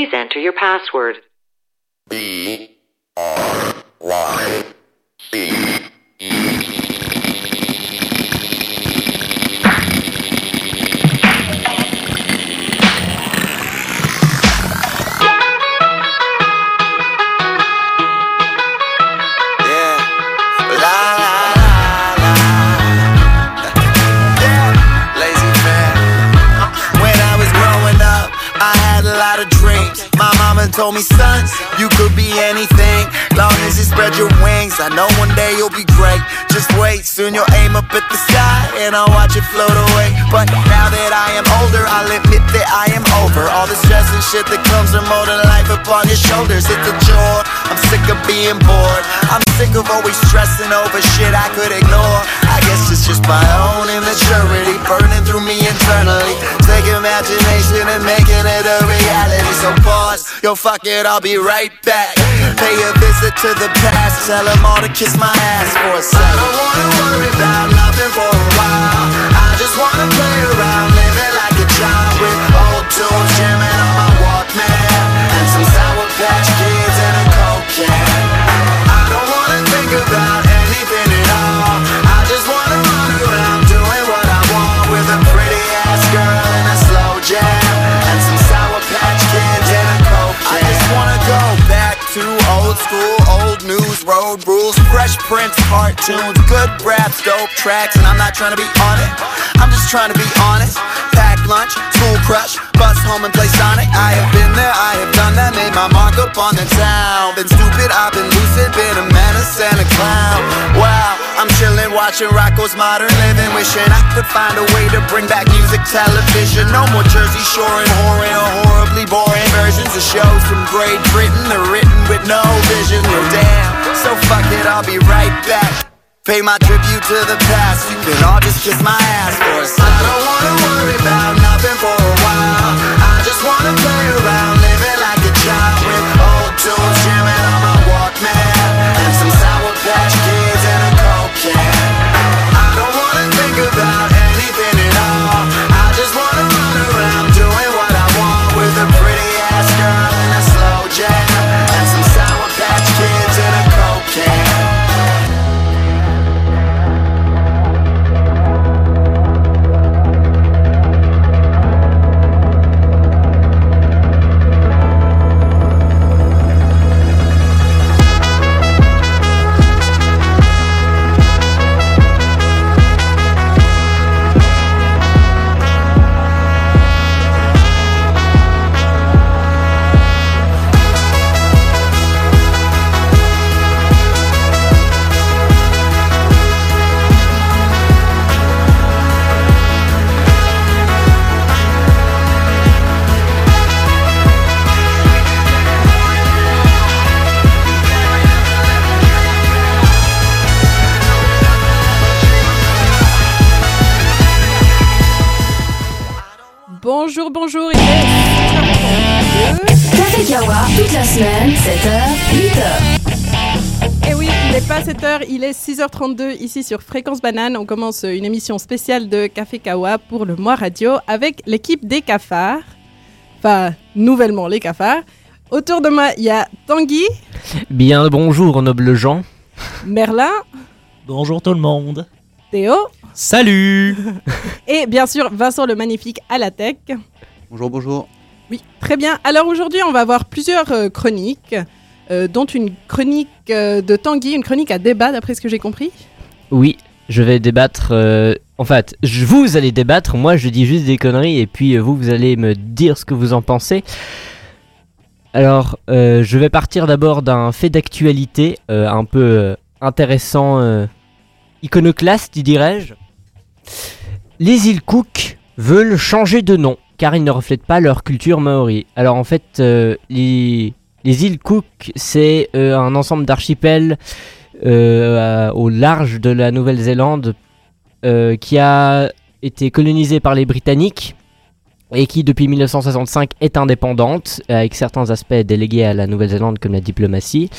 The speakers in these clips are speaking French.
Please enter your password. B R Y C E. told me, son, you could be anything. Long as you spread your wings, I know one day you'll be great. Just wait, soon you'll aim up at the sky and I'll watch it float away. But now that I am older, I'll admit that I am over all the stress and shit that comes from molding life upon your shoulders. It's a chore. I'm sick of being bored. I'm sick of always stressing over shit I could ignore. I guess it's just my own immaturity burning through me internally. Take imagination and making it a reality. So pause, yo, fuck it, I'll be right back. Pay a visit to the past, tell them all to kiss my ass for a second. I don't wanna worry about nothing for a while. I just wanna play around, living like a child with old tunes road rules, fresh prints, cartoons, good raps, dope tracks, and I'm not trying to be on it. I'm just trying to be honest. Pack lunch, school crush, bus home and play Sonic. I have been there, I have done that, made my mark up on the town. Been stupid, I've been lucid, been a menace and a clown. Wow, I'm chillin', watching Rocco's Modern Living, wishing I could find a way to bring back music television. No more Jersey Shore and whoring or horribly boring versions of shows from Great Britain. They're written with no vision. Well, damn, so fuck it, I'll be right back. Pay my tribute to the past. You can all just kiss my ass for a second. I don't wanna worry about nothing for est 6h32 ici sur Fréquence Banane. On commence une émission spéciale de Café Kawa pour le mois radio avec l'équipe des cafards. Enfin, nouvellement les cafards. Autour de moi, il y a Tanguy, Bien le bonjour, noble gens. Merlin, Bonjour tout le monde. Théo Salut et bien sûr Vincent le Magnifique à la tech. Bonjour, bonjour. Oui, très bien. Alors aujourd'hui, on va avoir plusieurs euh, chroniques, euh, dont une chronique euh, de Tanguy, une chronique à débat d'après ce que j'ai compris. Oui, je vais débattre. euh, en fait, vous allez débattre, moi je dis juste des conneries et puis vous, vous allez me dire ce que vous en pensez. Alors, je vais partir d'abord d'un fait d'actualité un peu intéressant, iconoclaste, dirais-je. Les îles Cook veulent changer de nom car ils ne reflètent pas leur culture maori. Alors en fait, les, les îles Cook, c'est euh, un ensemble d'archipels euh, au large de la Nouvelle-Zélande euh, qui a été colonisée par les Britanniques et qui depuis 1965 est indépendante avec certains aspects délégués à la Nouvelle-Zélande comme la diplomatie.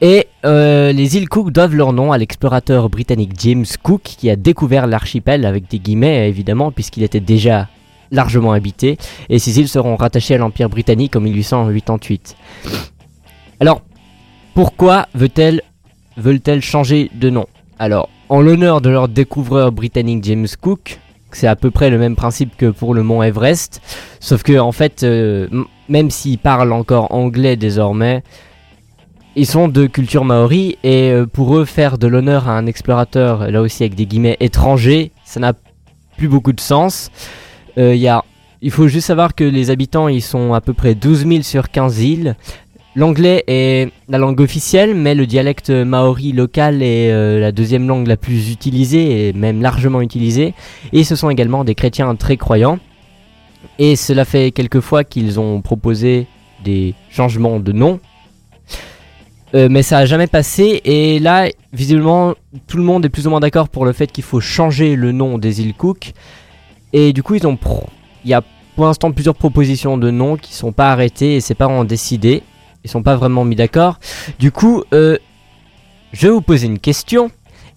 Et les îles Cook doivent leur nom à l'explorateur britannique James Cook qui a découvert l'archipel avec des guillemets évidemment puisqu'il était déjà largement habitées, et ces îles seront rattachées à l'Empire britannique en 1888. Alors, pourquoi veulent-elles changer de nom? Alors, en l'honneur de leur découvreur britannique James Cook, c'est à peu près le même principe que pour le mont Everest, sauf que en fait, euh, même s'ils parlent encore anglais désormais, ils sont de culture maori et euh, pour eux faire de l'honneur à un explorateur, là aussi avec des guillemets étrangers, ça n'a plus beaucoup de sens. Euh, il faut juste savoir que les habitants ils sont à peu près 12 000 sur 15 îles. L'anglais est la langue officielle, mais le dialecte maori local est euh, la deuxième langue la plus utilisée et même largement utilisée. Et ce sont également des chrétiens très croyants. Et cela fait quelques fois qu'ils ont proposé des changements de nom. Euh, mais ça a jamais passé et là visiblement tout le monde est plus ou moins d'accord pour le fait qu'il faut changer le nom des îles Cook et du coup ils ont il y a pour l'instant plusieurs propositions de noms qui sont pas arrêtées et ses parents ont décidé ils sont pas vraiment mis d'accord du coup euh, je vais vous poser une question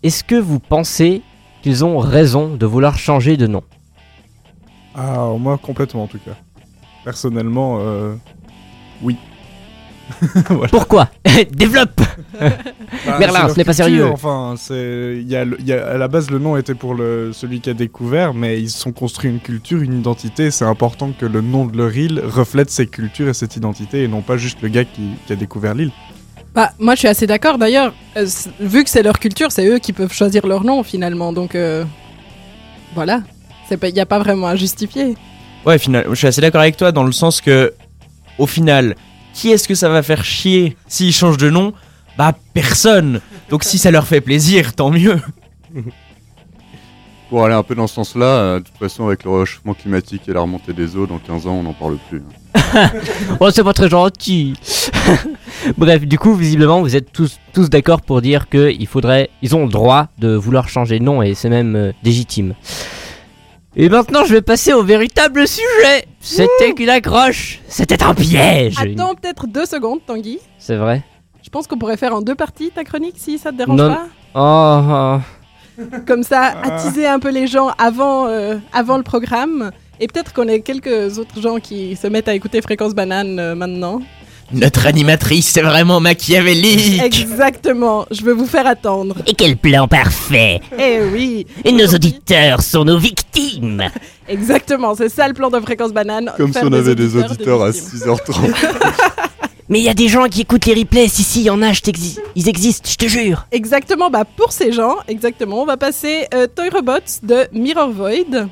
est-ce que vous pensez qu'ils ont raison de vouloir changer de nom? Ah, moi, complètement, en tout cas. Personnellement, euh, oui. Voilà. pourquoi développe Bah, Merlin, ce n'est pas sérieux. Enfin, c'est, il y a, le- il y a- à la base, le nom était pour le, celui qui a découvert, mais ils se sont construits une culture, une identité. C'est important que le nom de leur île reflète cette culture et cette identité, et non pas juste le gars qui, qui a découvert l'île. Bah, moi, je suis assez d'accord. D'ailleurs, euh, vu que c'est leur culture, c'est eux qui peuvent choisir leur nom finalement. Donc, euh, voilà. Il n'y a pas vraiment à justifier. Ouais, final, je suis assez d'accord avec toi dans le sens que, au final, qui est-ce que ça va faire chier s'ils changent de nom? Bah personne. Donc si ça leur fait plaisir, tant mieux. Pour aller un peu dans ce sens-là, euh, de toute façon, avec le réchauffement climatique et la remontée des eaux, dans 15 ans, on n'en parle plus. Oh, c'est pas très gentil. Bref, du coup, visiblement, vous êtes tous, tous d'accord pour dire que il faudrait, ils ont le droit de vouloir changer de nom et c'est même euh, légitime. Et maintenant, je vais passer au véritable sujet. C'était qu'une accroche. C'était un piège. Attends peut-être deux secondes, Tanguy. C'est vrai. Je pense qu'on pourrait faire en deux parties ta chronique si ça te dérange Non. pas. Oh, oh. Comme ça, attiser un peu les gens avant, euh, avant le programme. Et peut-être qu'on ait quelques autres gens qui se mettent à écouter Fréquence Banane euh, maintenant. Notre animatrice, c'est vraiment machiavélique. Exactement, je veux vous faire attendre. Et quel plan parfait Eh oui Et nos auditeurs sont nos victimes Exactement, c'est ça le plan de Fréquence Banane. Comme si on avait des auditeurs auditeurs à victimes. 6h30. Mais il y a des gens qui écoutent les replays, si si, il y en a, je t'exi- ils existent, je te jure Exactement, bah pour ces gens, exactement, on va passer euh, Toy Robots de Mirror Void.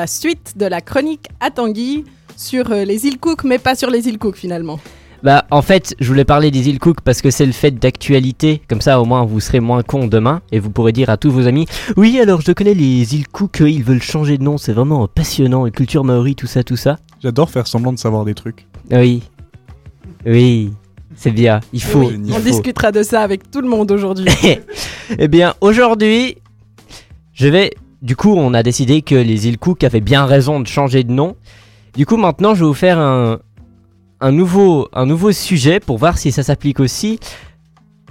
La suite de la chronique à Tanguy sur euh, les îles Cook, mais pas sur les îles Cook finalement. Bah, en fait, je voulais parler des îles Cook parce que c'est le fait d'actualité. Comme ça, au moins, vous serez moins con demain et vous pourrez dire à tous vos amis Oui, alors je connais les îles Cook, ils veulent changer de nom, c'est vraiment passionnant. Et culture maori, tout ça, tout ça. J'adore faire semblant de savoir des trucs. Oui. Oui. C'est bien, il faut. Oui, il on faut. discutera de ça avec tout le monde aujourd'hui. Eh bien, aujourd'hui, je vais. Du coup, on a décidé que les îles Cook avaient bien raison de changer de nom. Du coup, maintenant, je vais vous faire un, un, nouveau, un nouveau sujet pour voir si ça s'applique aussi.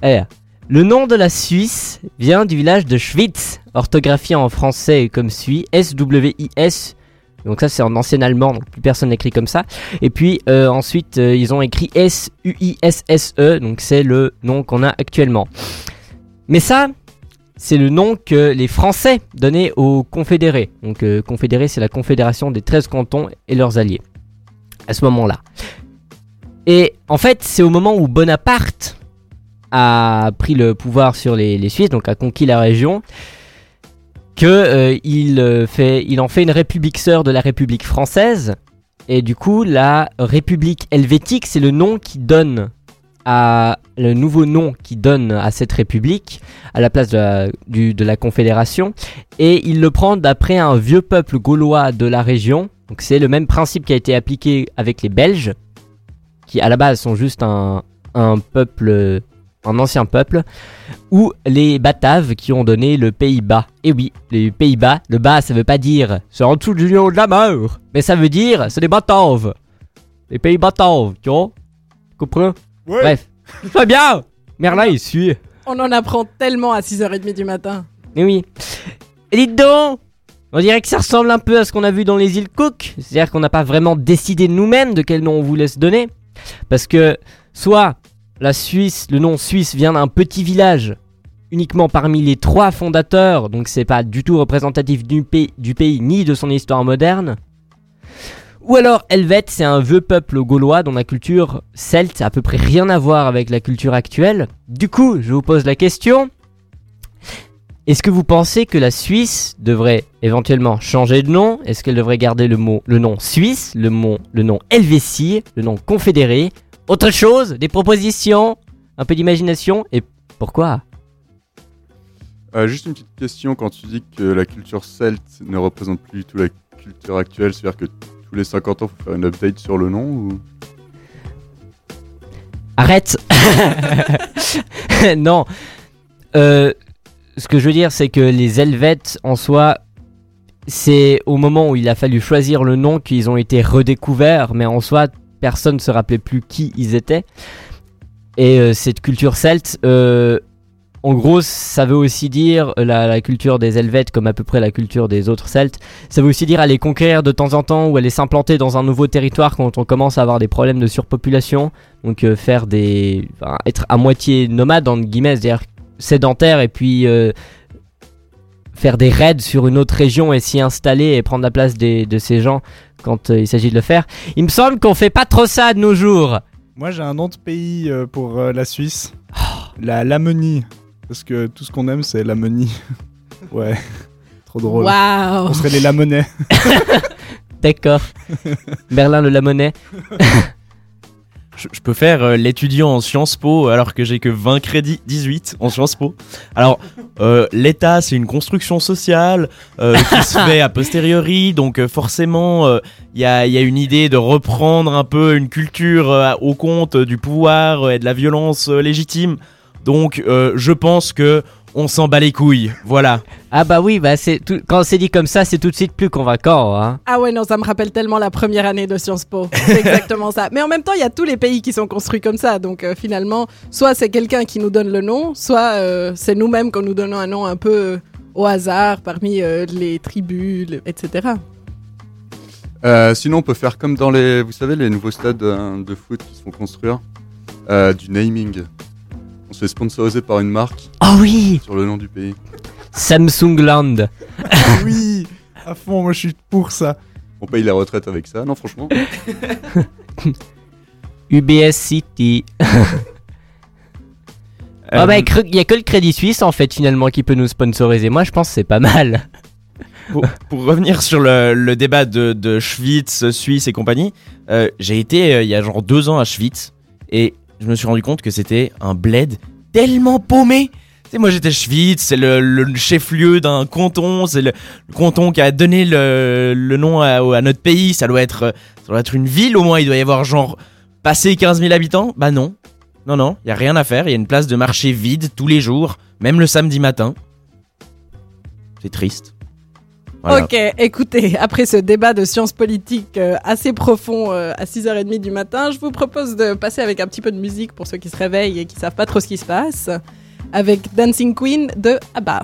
Eh, le nom de la Suisse vient du village de Schwyz, orthographié en français comme suit S-W-I-S. Donc ça c'est en ancien allemand, donc plus personne n'écrit comme ça. Et puis euh, ensuite euh, ils ont écrit S-U-I-S-S-E, donc c'est le nom qu'on a actuellement. Mais ça, c'est le nom que les Français donnaient aux confédérés. Donc euh, confédérés, c'est la confédération des 13 cantons et leurs alliés. À ce moment-là. Et en fait, c'est au moment où Bonaparte a pris le pouvoir sur les, Suisses, donc a conquis la région, que euh, euh, en fait une république sœur de la République française. Et du coup, la République helvétique, c'est le nom qui donne le nouveau nom qui donne à cette république à la place de la, confédération et il le prend d'après un vieux peuple gaulois de la région. Donc c'est le même principe qui a été appliqué avec les Belges qui à la base sont juste un, peuple un ancien peuple ou les Bataves qui ont donné le Pays-Bas. Et oui les Pays-Bas le bas ça veut pas dire c'est en dessous du lion de la mort mais ça veut dire c'est des Bataves les Pays Bataves tu vois? Tu Bref. Très bien Merlin, il suit. on en apprend tellement à 6h30 du matin. Mais oui. Et dites donc On dirait que ça ressemble un peu à ce qu'on a vu dans les îles Cook. C'est-à-dire qu'on n'a pas vraiment décidé nous-mêmes de quel nom on voulait se donner. Parce que, soit la Suisse, le nom Suisse vient d'un petit village uniquement parmi les trois fondateurs, donc c'est pas du tout représentatif du, pays- du pays ni de son histoire moderne. Ou alors Helvète, c'est un vieux peuple gaulois dont la culture celte a à peu près rien à voir avec la culture actuelle. Du coup, je vous pose la question. Est-ce que vous pensez que la Suisse devrait éventuellement changer de nom? Est-ce qu'elle devrait garder le mot, le nom Suisse, le, mot, le nom Helvétie, le nom Confédéré? Autre chose Des propositions Un peu d'imagination Et pourquoi? Euh, juste une petite question, quand tu dis que la culture celte ne représente plus du tout la culture actuelle, c'est-à-dire que tous les 50 ans, faut faire une update sur le nom ou... Arrête Non. Euh, ce que je veux dire, c'est que les Helvètes, en soi, c'est au moment où il a fallu choisir le nom qu'ils ont été redécouverts, mais en soi, personne ne se rappelait plus qui ils étaient. Et euh, cette culture celte, euh, en gros, ça veut aussi dire la, culture des Helvètes, comme à peu près la culture des autres Celtes. Ça veut aussi dire aller conquérir de temps en temps ou aller s'implanter dans un nouveau territoire quand on commence à avoir des problèmes de surpopulation. Donc euh, faire des, être à moitié nomade entre guillemets, c'est-à-dire sédentaire et puis euh, faire des raids sur une autre région et s'y installer et prendre la place de ces gens quand euh, il s'agit de le faire. Il me semble qu'on fait pas trop ça de nos jours. Moi, j'ai un de pays pour la Suisse. La Lamonie. Parce que tout ce qu'on aime, c'est Lamonie. ouais. Trop drôle. Waouh On serait les Lamonais. D'accord. Berlin le Lamonais. Je, je peux faire euh, l'étudiant en Sciences Po alors que j'ai que 20 crédits, 18 en Sciences Po. Alors, euh, l'État, c'est une construction sociale euh, qui se fait a posteriori, donc euh, forcément, il y, a, y a une idée de reprendre un peu une culture euh, au compte euh, du pouvoir euh, et de la violence euh, légitime. Donc, euh, je pense que on s'en bat les couilles. Voilà. Ah bah oui, bah c'est tout... quand c'est dit comme ça, c'est tout de suite plus convaincant. Hein. Ah ouais, non, ça me rappelle tellement la première année de Sciences Po. C'est exactement ça. Mais en même temps, il y a tous les pays qui sont construits comme ça. Donc euh, finalement, soit c'est quelqu'un qui nous donne le nom, soit euh, c'est nous-mêmes qu'on nous donne un nom un peu euh, au hasard parmi euh, les tribus, le- etc. Euh, sinon, on peut faire comme dans les, vous savez, les nouveaux stades euh, de foot qui se font construire, euh, du naming. On se fait sponsoriser par une marque Oh oui sur le nom du pays. Samsungland. oui À fond, moi je suis pour ça. On paye la retraite avec ça, non franchement. UBS City. Ah bah, cre- il y a que le Crédit Suisse en fait finalement qui peut nous sponsoriser. Moi je pense que c'est pas mal. pour, pour revenir sur le, le débat de, de Schwytz, Suisse et compagnie, euh, j'ai été euh, il y a genre deux ans à Schwytz et je me suis rendu compte que c'était un bled tellement paumé. Tu sais, moi j'étais Schwytz, c'est le, chef-lieu d'un canton, c'est le, canton qui a donné le, le nom à, à notre pays. Ça doit être, euh, ça doit être une ville au moins. Il doit y avoir genre passé 15 000 habitants. Bah non, non non, il y a rien à faire. Il y a une place de marché vide tous les jours, même le samedi matin. C'est triste. Ok, écoutez, après ce débat de sciences politiques euh, assez profond euh, à 6h30 du matin, je vous propose de passer avec un petit peu de musique pour ceux qui se réveillent et qui savent pas trop ce qui se passe, avec Dancing Queen de ABBA.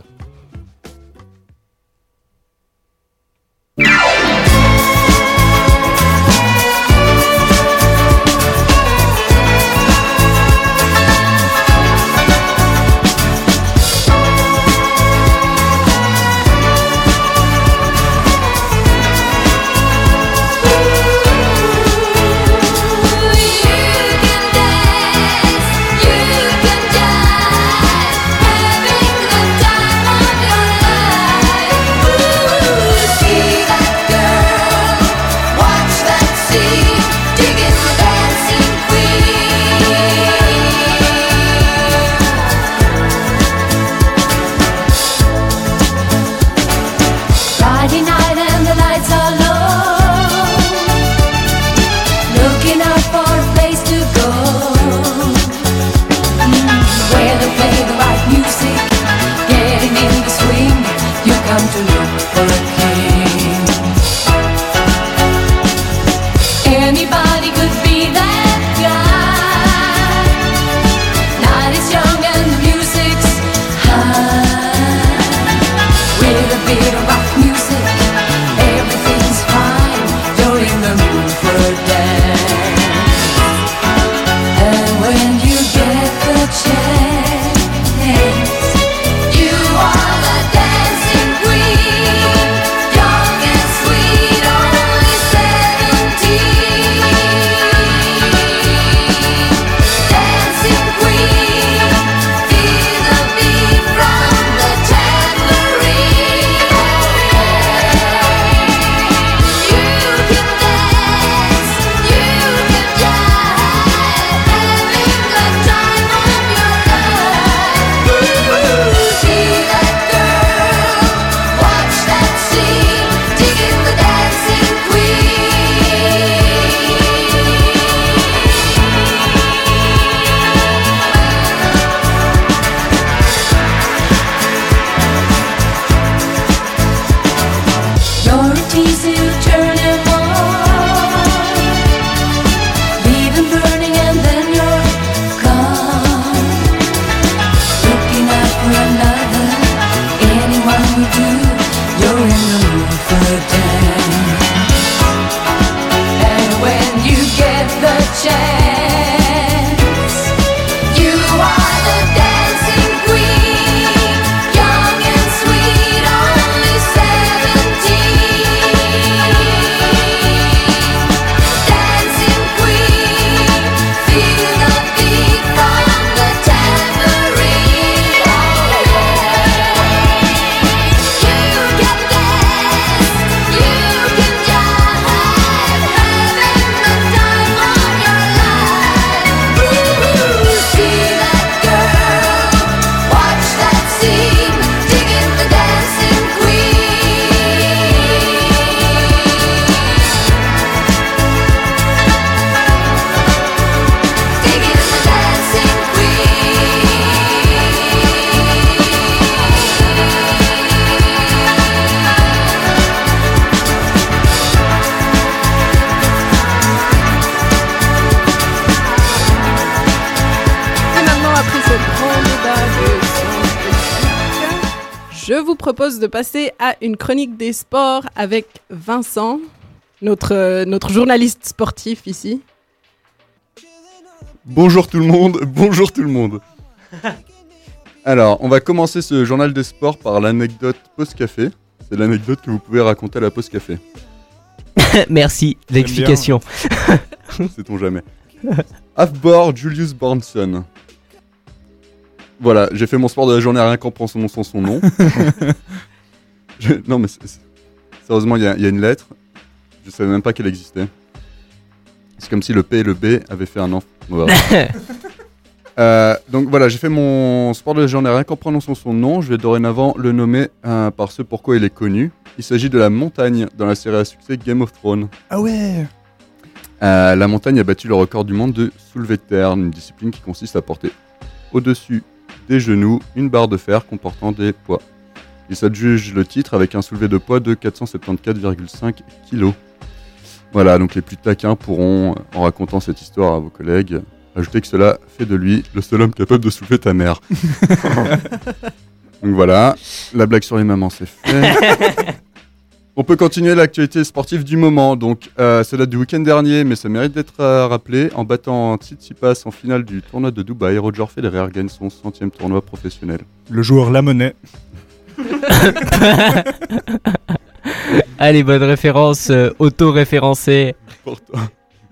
Je vous propose de passer à une chronique des sports avec Vincent, notre, euh, notre journaliste sportif ici. Bonjour tout le monde, bonjour tout le monde. Alors, on va commencer ce journal des sports par l'anecdote post-café. C'est l'anecdote que vous pouvez raconter à la pause café. Merci l'explication. Sait-on jamais. Afbor Julius Bornson. Voilà, j'ai fait mon sport de la journée rien qu'en prononçant son nom. Je- Non, mais c'est- c'est- sérieusement, il y, a- il y a une lettre. Je savais même pas qu'elle existait. C'est comme si le P et le B avaient fait un enfant. Voilà. Euh, donc voilà, j'ai fait mon sport de légende rien qu'en prononçant son nom. Je vais dorénavant le nommer euh, par ce pourquoi il est connu. Il s'agit de la montagne dans la série à succès Game of Thrones. Ah ouais Euh, la montagne a battu le record du monde de soulevé de terre, une discipline qui consiste à porter au-dessus des genoux une barre de fer comportant des poids. Il s'adjuge le titre avec un soulevé de poids de 474,5 kg. Voilà, donc les plus taquins pourront, en racontant cette histoire à vos collègues, ajouter que cela fait de lui le seul homme capable de soulever ta mère. donc voilà, la blague sur les mamans c'est fait. On peut continuer l'actualité sportive du moment. Donc, euh, ça date du week-end dernier, mais ça mérite d'être euh, rappelé. En battant Tsitsipas en finale du tournoi de Dubaï, Roger Federer gagne son centième tournoi professionnel. Le joueur La Monnaie. Allez, bonne référence euh, auto-référencée. Portant,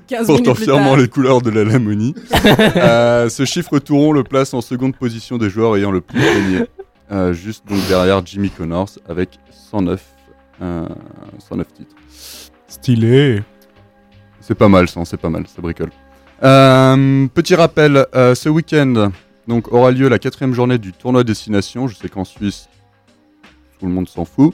15 portant minutes plus fièrement les couleurs de la Lamonie. Euh, ce chiffre touron le place en seconde position des joueurs ayant le plus gagné. Euh, juste donc derrière Jimmy Connors avec 109, euh, 109 titres. Stylé. C'est pas mal, ça, c'est pas mal, ça bricole. Euh, petit rappel, euh, ce week-end donc aura lieu la quatrième journée du tournoi Destination. Je sais qu'en Suisse, tout le monde s'en fout.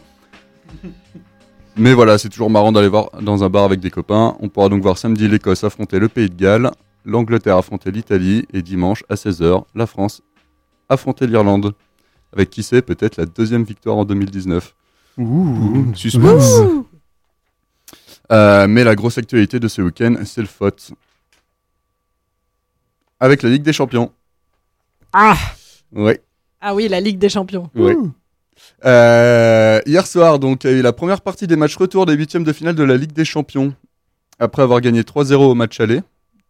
Mais voilà, c'est toujours marrant d'aller voir dans un bar avec des copains. On pourra donc voir samedi l'Écosse affronter le Pays de Galles, l'Angleterre affronter l'Italie et dimanche à 16h, la France affronter l'Irlande. Avec qui c'est peut-être la deuxième victoire en 2019. Ouh, suspense. Ouh. Euh, mais la grosse actualité de ce week-end, c'est le FOT. Avec la Ligue des Champions. Ah Ouais, Ah oui, la Ligue des Champions. ouais. Euh, hier soir, donc, il y a eu la première partie des matchs retour des huitièmes de finale de la Ligue des Champions. Après avoir gagné 3-0 au match aller,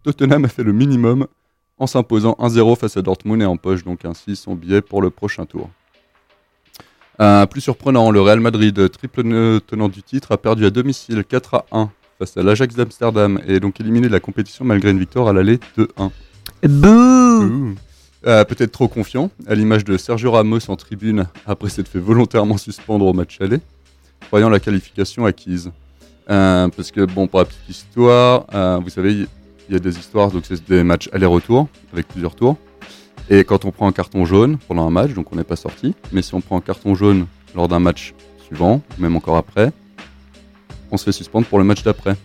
Tottenham a fait le minimum en s'imposant 1-0 face à Dortmund et empoche donc ainsi son billet pour le prochain tour. Euh, plus surprenant, le Real Madrid, triple tenant du titre, a perdu à domicile 4 à 1 face à l'Ajax d'Amsterdam et est donc éliminé de la compétition malgré une victoire à l'aller 2-1. Bouh Ouh. Euh, Peut-être trop confiant, à l'image de Sergio Ramos en tribune après s'être fait volontairement suspendre au match aller, croyant la qualification acquise. Euh, parce que, bon, pour la petite histoire, euh, vous savez, il y a des histoires, donc c'est des matchs aller-retour, avec plusieurs tours. Et quand on prend un carton jaune pendant un match, donc on n'est pas sorti, mais si on prend un carton jaune lors d'un match suivant, ou même encore après, on se fait suspendre pour le match d'après.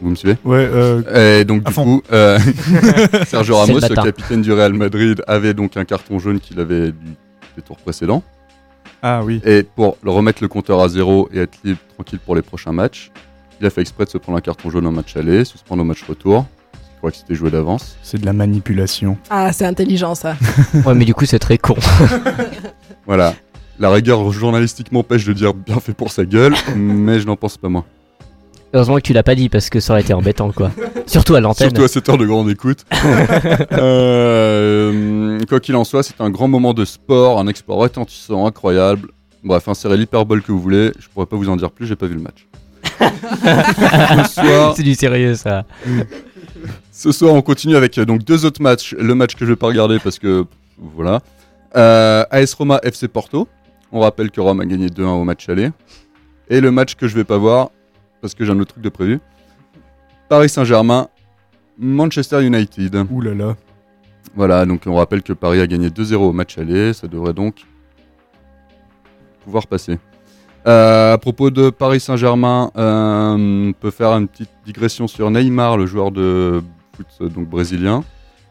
Vous me suivez? Ouais, euh, et donc du fond. coup, euh, Sergio Ramos, le capitaine du Real Madrid, avait donc un carton jaune qu'il avait du, des tours précédents. Ah oui. Et pour le remettre le compteur à zéro et être libre, tranquille pour les prochains matchs, il a fait exprès de se prendre un carton jaune au match aller, suspendre au match retour. Que c'était joué d'avance. C'est de la manipulation. Ah, c'est intelligent ça. Ouais, mais du coup, c'est très con. Voilà. La rigueur journalistique m'empêche de dire bien fait pour sa gueule, mais je n'en pense pas moins. Heureusement que tu l'as pas dit parce que ça aurait été embêtant, quoi. Surtout à l'antenne. Surtout à cette heure de grande écoute. Euh, quoi qu'il en soit, c'est un grand moment de sport, un exploit retentissant, incroyable. Bref, insérez l'hyperbole que vous voulez, je pourrais pas vous en dire plus, j'ai pas vu le match. C'est du sérieux, ça. ce soir, on continue avec euh, donc deux autres matchs. Le match que je vais pas regarder parce que voilà. Euh, AS Roma FC Porto. On rappelle que Rome a gagné 2-1 au match aller. Et le match que je vais pas voir parce que j'ai un autre truc de prévu. Paris Saint-Germain, Manchester United. Ouh là là. Voilà, donc on rappelle que Paris a gagné 2-0 au match aller, ça devrait donc pouvoir passer. Euh, à propos de Paris Saint-Germain, euh, on peut faire une petite digression sur Neymar, le joueur de foot euh, donc brésilien,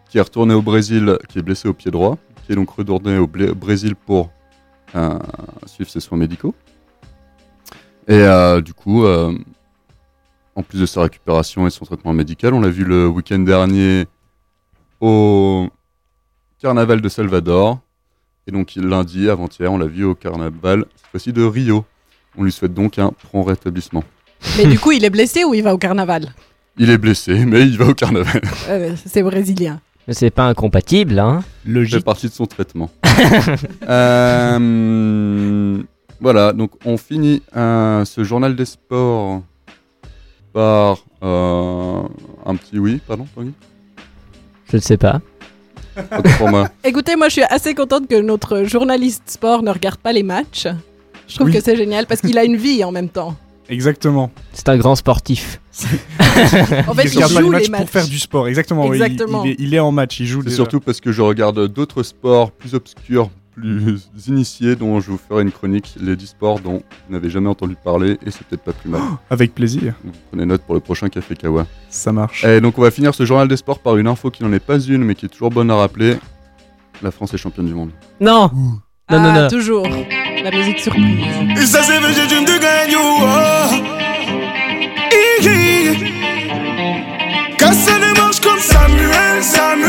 qui est retourné au Brésil, qui est blessé au pied droit, qui est donc retourné au Brésil pour suivre ses soins médicaux. Et du coup, en plus de sa récupération et son traitement médical, on l'a vu le week-end dernier au carnaval de Salvador. Et donc lundi, avant-hier, on l'a vu au carnaval, cette fois-ci de Rio. On lui souhaite donc un prompt rétablissement. Mais du coup, il est blessé ou il va au carnaval Il est blessé, mais il va au carnaval. Euh, C'est brésilien. Mais c'est pas incompatible, hein. Ça fait Logique. partie de son traitement. Euh, voilà, donc on finit euh, ce journal des sports par euh, un petit oui, pardon, Tanguy? Je ne sais pas. Autant pour moi. Écoutez, moi je suis assez contente que notre journaliste sport ne regarde pas les matchs. Je trouve Oui. que c'est génial parce qu'il a une vie en même temps. Exactement. C'est un grand sportif. En fait, il il pas les joue matchs les matchs. pour faire du sport. Exactement. oui. Il- Exactement. Il, est, il est en match. Il joue C'est surtout parce que je regarde d'autres sports plus obscurs, plus initiés, dont je vous ferai une chronique, les 10 sports dont vous n'avez jamais entendu parler, et c'est peut-être pas plus mal. Avec plaisir. Donc, prenez note pour le prochain Café Kawa. Ça marche. Et donc on va finir ce journal des sports par une info qui n'en est pas une, mais qui est toujours bonne à rappeler. La France est championne du monde. Non Non, non, Ah, non. toujours. La musique surprise. Ça c'est vrai, j'ai me gagne. Iggy. Casse les manches comme Samuel, Samuel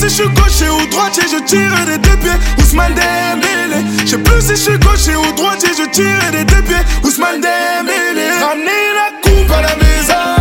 si je suis gaucher ou droitier, je tire des deux pieds. Ousmane Dembélé. Je sais plus si je suis gaucher ou droitier, je tire des deux pieds. Ousmane Dembélé. Ramenez la coupe à la maison.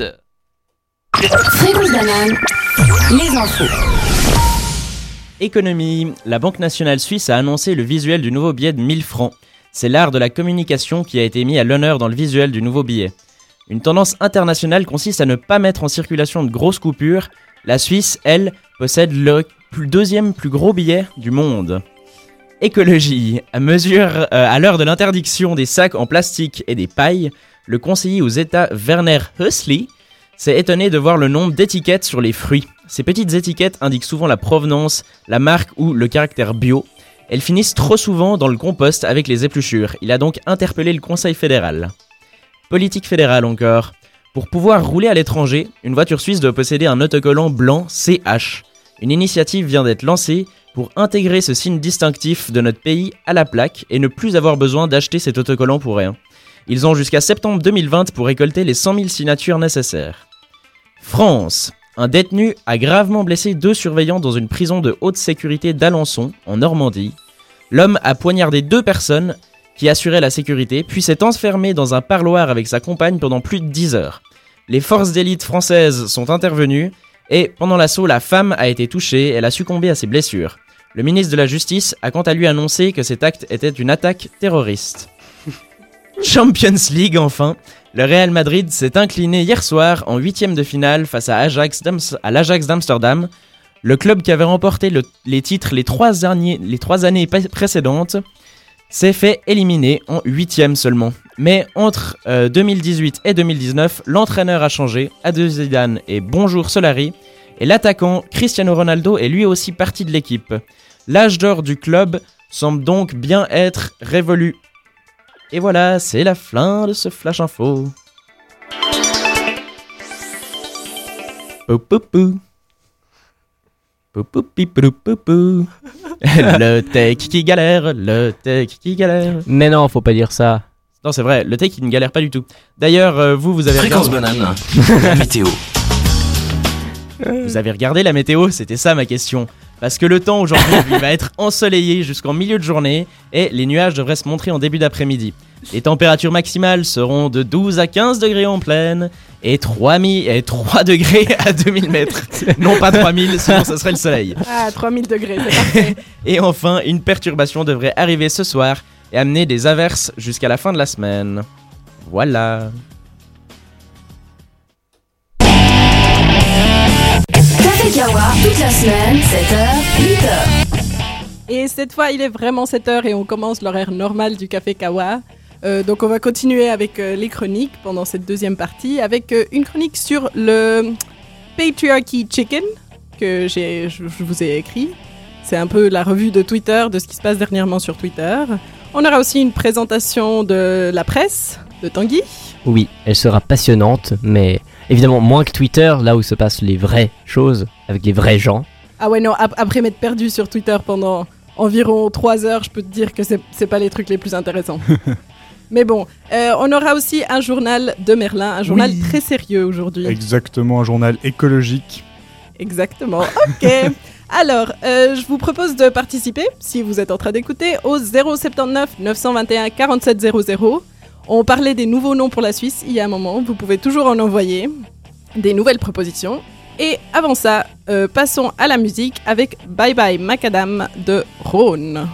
Il est 7 heures. Fréquence banane. Les infos. Économie. La Banque nationale suisse a annoncé le visuel du nouveau billet de 1000 francs. C'est l'art de la communication qui a été mis à l'honneur dans le visuel du nouveau billet. Une tendance internationale consiste à ne pas mettre en circulation de grosses coupures. La Suisse, elle, possède le plus- deuxième plus gros billet du monde. Écologie. À mesure, euh, à l'heure de l'interdiction des sacs en plastique et des pailles, le conseiller aux États Werner Hösli s'est étonné de voir le nombre d'étiquettes sur les fruits. Ces petites étiquettes indiquent souvent la provenance, la marque ou le caractère bio. Elles finissent trop souvent dans le compost avec les épluchures. Il a donc interpellé le Conseil fédéral. Politique fédérale encore. Pour pouvoir rouler à l'étranger, une voiture suisse doit posséder un autocollant blanc CH. Une initiative vient d'être lancée pour intégrer ce signe distinctif de notre pays à la plaque et ne plus avoir besoin d'acheter cet autocollant pour rien. Ils ont jusqu'à septembre 2020 pour récolter les 100 000 signatures nécessaires. France. Un détenu a gravement blessé deux surveillants dans une prison de haute sécurité d'Alençon, en Normandie. L'homme a poignardé deux personnes qui assuraient la sécurité, puis s'est enfermé dans un parloir avec sa compagne pendant plus de 10 heures. Les forces d'élite françaises sont intervenues et pendant l'assaut, la femme a été touchée, elle a succombé à ses blessures. Le ministre de la Justice a quant à lui annoncé que cet acte était une attaque terroriste. Champions League enfin. Le Real Madrid s'est incliné hier soir en huitième de finale face à, l'Ajax d'Amsterdam. Le club qui avait remporté le- les titres les trois, derniers- les trois années précédentes s'est fait éliminer en huitième seulement. Mais entre euh, 2018 et 2019, l'entraîneur a changé, Adieu Zidane et bonjour Solari, et l'attaquant Cristiano Ronaldo est lui aussi parti de l'équipe. L'âge d'or du club semble donc bien être révolu. Et voilà, c'est la fin de ce Flash Info. Pou, pou, pou. Pou, pou, pi, pou, pou, pou. Le tech qui galère, le tech qui galère. Mais non, faut pas dire ça. Non, c'est vrai, le tech il ne galère pas du tout. D'ailleurs, euh, vous, vous avez Fréquence regardé, banane, la météo. vous avez regardé la météo, c'était ça ma question. Parce que le temps aujourd'hui va être ensoleillé jusqu'en milieu de journée et les nuages devraient se montrer en début d'après-midi. Les températures maximales seront de 12 à 15 degrés en plaine et 3000 et 3 degrés à 2000 mètres. Non pas 3000, sinon ce serait le soleil. Ah, 3000 degrés, c'est parfait. Et enfin, une perturbation devrait arriver ce soir et amener des averses jusqu'à la fin de la semaine. Voilà. Kawa, toute la semaine, 7h, 8h. Et cette fois, il est vraiment 7h et on commence l'horaire normal du Café Kawa. Euh, donc on va continuer avec euh, les chroniques pendant cette deuxième partie, avec euh, une chronique sur le Patriarchy Chicken que j'ai, je, je vous ai écrit. C'est un peu la revue de Twitter, de ce qui se passe dernièrement sur Twitter. On aura aussi une présentation de la presse, de Tanguy. Oui, elle sera passionnante, mais évidemment moins que Twitter, là où se passent les vraies choses, avec les vrais gens. Ah ouais, non, ap- après m'être perdu sur Twitter pendant environ 3 heures, je peux te dire que c'est pas les trucs les plus intéressants. Mais bon, euh, on aura aussi un journal de Merlin, un journal Oui. très sérieux aujourd'hui. Exactement, un journal écologique. Exactement. Ok. Alors, euh, je vous propose de participer, si vous êtes en train d'écouter, au 079 921 4700. On parlait des nouveaux noms pour la Suisse il y a un moment, vous pouvez toujours en envoyer des nouvelles propositions. Et avant ça, euh, passons à la musique avec Bye Bye Macadam de Rhône.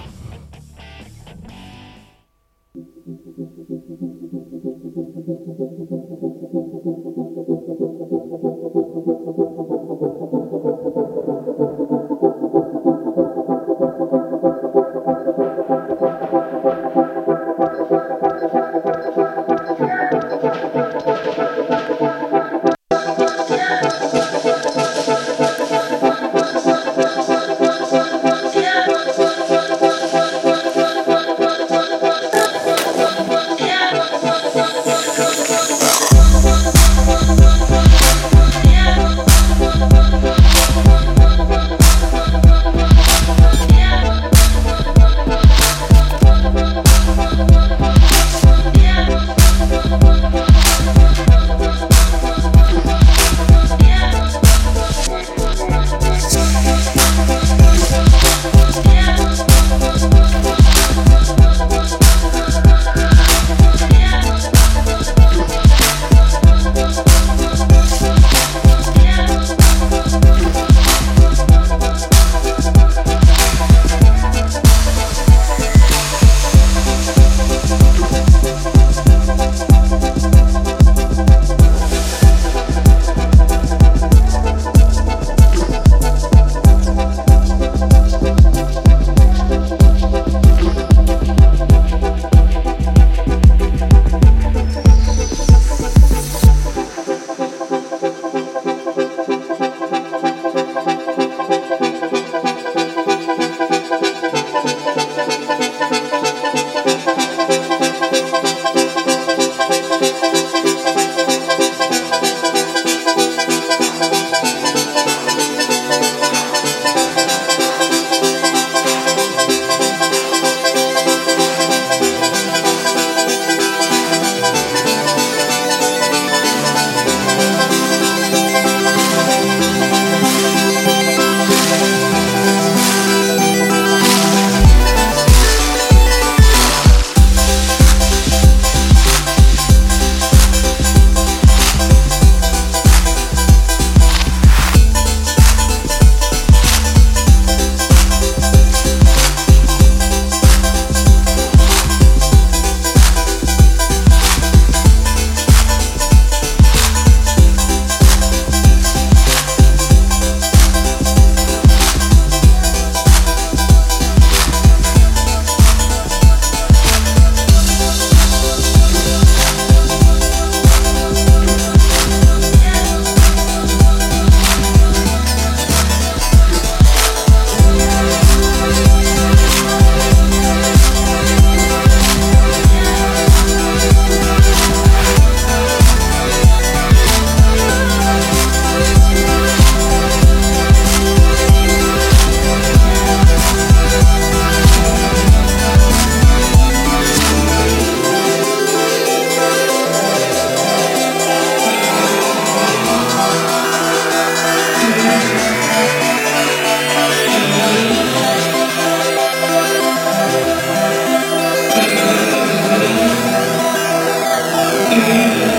Et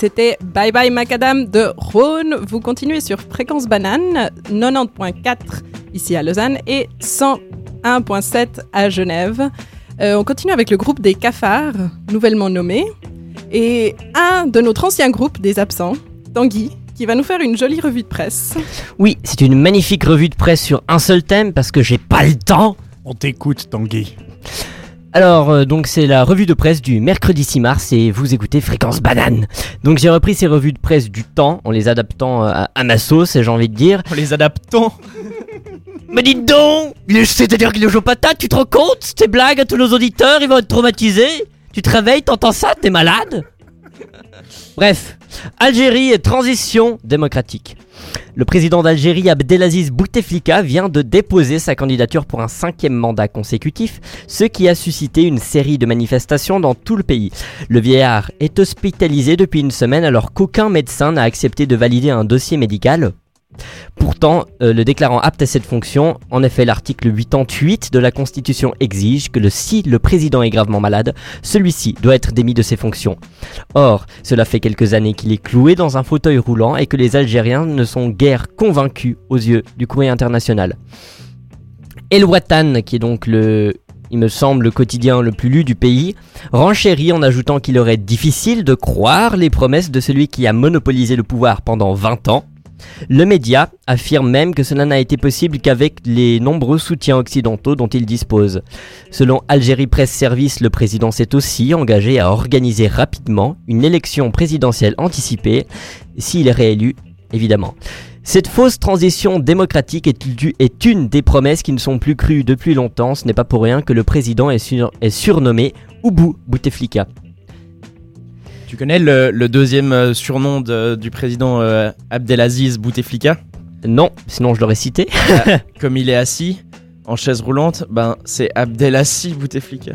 c'était Bye Bye Macadam de Rhône. Vous continuez sur Fréquence Banane 90.4 ici à Lausanne et 101.7 à Genève. Euh, on continue avec le groupe des cafards, nouvellement nommé. Et un de notre ancien groupe des absents, Tanguy, qui va nous faire une jolie revue de presse. Oui, c'est une magnifique revue de presse sur un seul thème parce que j'ai pas le temps. On t'écoute, Tanguy. Alors, euh, donc c'est la revue de presse du mercredi 6 mars et vous écoutez Fréquence Banane. Donc j'ai repris ces revues de presse du temps en les adaptant euh, à, à ma sauce, j'ai envie de dire. En les adaptant. Mais dites donc il est- C'est-à-dire qu'il est au patate, tu te rends compte? Tes blagues à tous nos auditeurs, ils vont être traumatisés Tu te réveilles, t'entends ça, t'es malade? Bref, Algérie et transition démocratique. Le président d'Algérie, Abdelaziz Bouteflika, vient de déposer sa candidature pour un cinquième mandat consécutif, ce qui a suscité une série de manifestations dans tout le pays. Le vieillard est hospitalisé depuis une semaine alors qu'aucun médecin n'a accepté de valider un dossier médical Pourtant, euh, le déclarant apte à cette fonction, en effet l'article 88 de la Constitution exige que si le président est gravement malade, celui-ci doit être démis de ses fonctions. Or, cela fait quelques années qu'il est cloué dans un fauteuil roulant et que les Algériens ne sont guère convaincus aux yeux du courrier international. El Watan, qui est donc le, il me semble, le quotidien le plus lu du pays, renchérit en ajoutant qu'il aurait difficile de croire les promesses de celui qui a monopolisé le pouvoir pendant 20 ans. Le média affirme même que cela n'a été possible qu'avec les nombreux soutiens occidentaux dont il dispose. Selon Algérie Presse Service, le président s'est aussi engagé à organiser rapidement une élection présidentielle anticipée, s'il est réélu, évidemment. Cette fausse transition démocratique est, une des promesses qui ne sont plus crues depuis longtemps. Ce n'est pas pour rien que le président est, sur- est surnommé Oubou Bouteflika. Tu connais le, le deuxième euh, surnom de- du président euh, Abdelaziz Bouteflika? Non, sinon je l'aurais cité. Comme il est assis en chaise roulante, ben c'est Abdelaziz Bouteflika.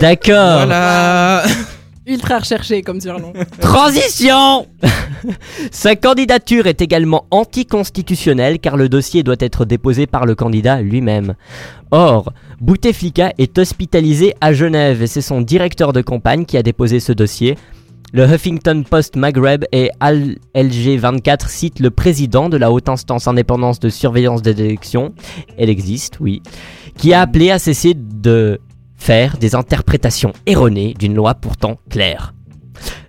D'accord. Voilà. Ultra recherché comme surnom. Transition Sa candidature est également anticonstitutionnelle car le dossier doit être déposé par le candidat lui-même. Or, Bouteflika est hospitalisé à Genève et c'est son directeur de campagne qui a déposé ce dossier. Le Huffington Post Maghreb et Al LG24 citent le président de la haute instance indépendance de surveillance des élections, elle existe, oui, qui a appelé à cesser de faire des interprétations erronées d'une loi pourtant claire.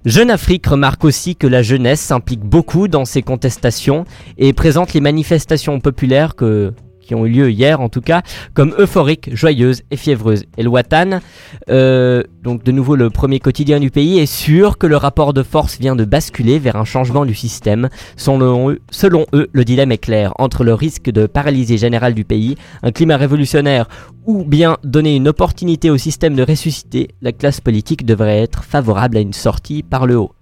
Jeune Afrique remarque aussi que la jeunesse s'implique beaucoup dans ces contestations et présente les manifestations populaires que- qui ont eu lieu hier en tout cas comme euphoriques, joyeuses et fiévreuses. Et le Watan, euh, donc de nouveau le premier quotidien du pays, est sûr que le rapport de force vient de basculer vers un changement du système. Selon eux, selon eux, le dilemme est clair entre le risque de paralysie générale du pays, un climat révolutionnaire ou bien donner une opportunité au système de ressusciter, la classe politique devrait être favorable à une sortie par le haut.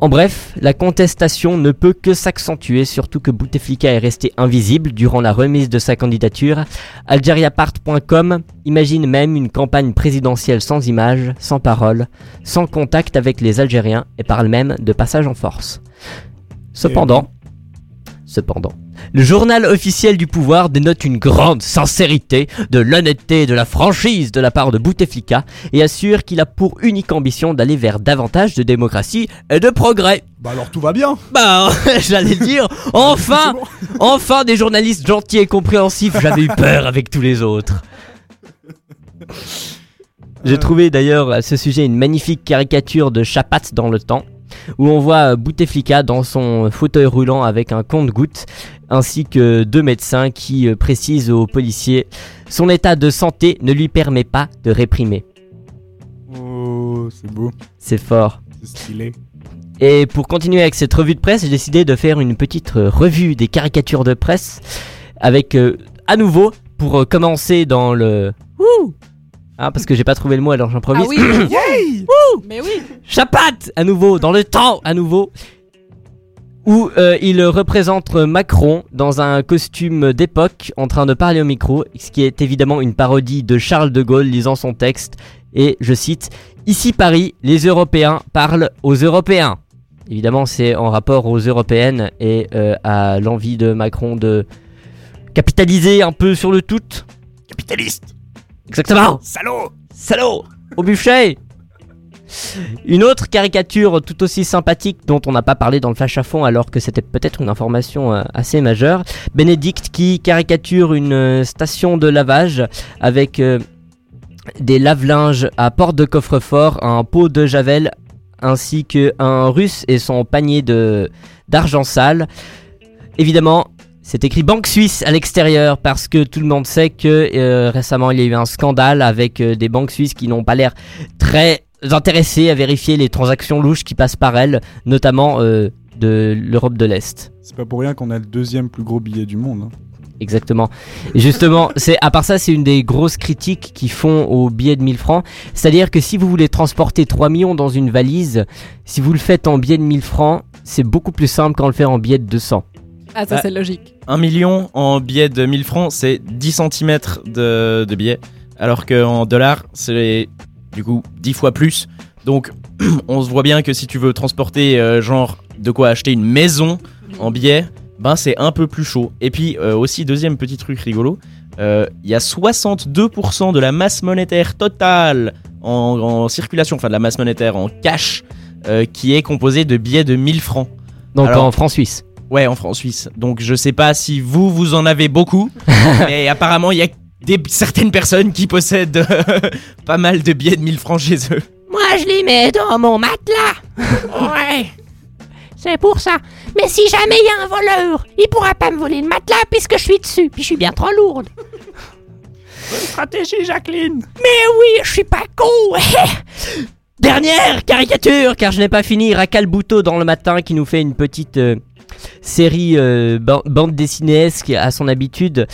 En bref, la contestation ne peut que s'accentuer, surtout que Bouteflika est resté invisible durant la remise de sa candidature. Algeriapart.com imagine même une campagne présidentielle sans images, sans parole, sans contact avec les Algériens et parle même de passage en force. Cependant, cependant, le journal officiel du pouvoir dénote une grande sincérité, de l'honnêteté et de la franchise de la part de Bouteflika et assure qu'il a pour unique ambition d'aller vers davantage de démocratie et de progrès. Bah alors tout va bien. Bah, j'allais dire, enfin, enfin des journalistes gentils et compréhensifs, j'avais eu peur avec tous les autres. J'ai trouvé d'ailleurs à ce sujet une magnifique caricature de Chapat dans le temps, où on voit Bouteflika dans son fauteuil roulant avec un compte-gouttes, ainsi que deux médecins qui euh, précisent aux policiers son état de santé ne lui permet pas de réprimer. Oh, c'est beau, C'est fort. c'est stylé. Et pour continuer avec cette revue de presse, j'ai décidé de faire une petite euh, revue des caricatures de presse avec euh, à nouveau pour commencer dans le Wouh ah, parce que j'ai pas trouvé le mot alors j'improvise. Ah oui, mais, mais oui. Chapat à nouveau dans le temps à nouveau. Où euh, il représente Macron dans un costume d'époque en train de parler au micro, ce qui est évidemment une parodie de Charles de Gaulle lisant son texte. Et je cite Ici Paris, les Européens parlent aux Européens. Évidemment, c'est en rapport aux européennes et euh, à l'envie de Macron de capitaliser un peu sur le tout. Capitaliste Exactement Salaud Salaud Au bûcher Une autre caricature tout aussi sympathique dont on n'a pas parlé dans le flash à fond alors que c'était peut-être une information euh, assez majeure. Bénédicte qui caricature une euh, station de lavage avec euh, des lave-linges à porte de coffre-fort, un pot de javel ainsi qu'un russe et son panier d'argent sale. Évidemment, c'est écrit Banque Suisse à l'extérieur parce que tout le monde sait que récemment il y a eu un scandale avec des banques suisses qui n'ont pas l'air très intéressées à vérifier les transactions louches qui passent par elles, notamment euh, de l'Europe de l'Est. C'est pas pour rien qu'on a le deuxième plus gros billet du monde. hein. Exactement. Et justement, c'est à part ça, c'est une des grosses critiques qu'ils font au billet de 1000 francs. C'est-à-dire que si vous voulez transporter 3 millions dans une valise, si vous le faites en billet de 1000 francs, c'est beaucoup plus simple qu'en le faire en billet de 200. Ah, ça, Bah, c'est logique. 1 million en billet de 1000 francs, c'est 10 cm de, de billet. Alors qu'en dollars, c'est du coup 10 fois plus. Donc, on se voit bien que si tu veux transporter, euh, genre, de quoi acheter une maison en billet, ben c'est un peu plus chaud. Et puis, euh, aussi, deuxième petit truc rigolo, euh, il y a 62% de la masse monétaire totale en, en circulation, enfin de la masse monétaire en cash, qui est composée de billets de 1000 francs. Donc Alors- en francs suisses. Ouais, en France suisse. Donc je sais pas si vous, vous en avez beaucoup, mais apparemment il y a des, certaines personnes qui possèdent euh, pas mal de billets de 1000 francs chez eux. Moi, je les mets dans mon matelas. Ouais. C'est pour ça. Mais si jamais il y a un voleur, il pourra pas me voler le matelas puisque je suis dessus. Puis je suis bien trop lourde. Stratégie, Jacqueline Mais oui, je suis pas con. Dernière caricature, car je n'ai pas fini. Racal Bouteau dans le matin qui nous fait une petite euh, série euh, ban- bande dessinesque à son habitude.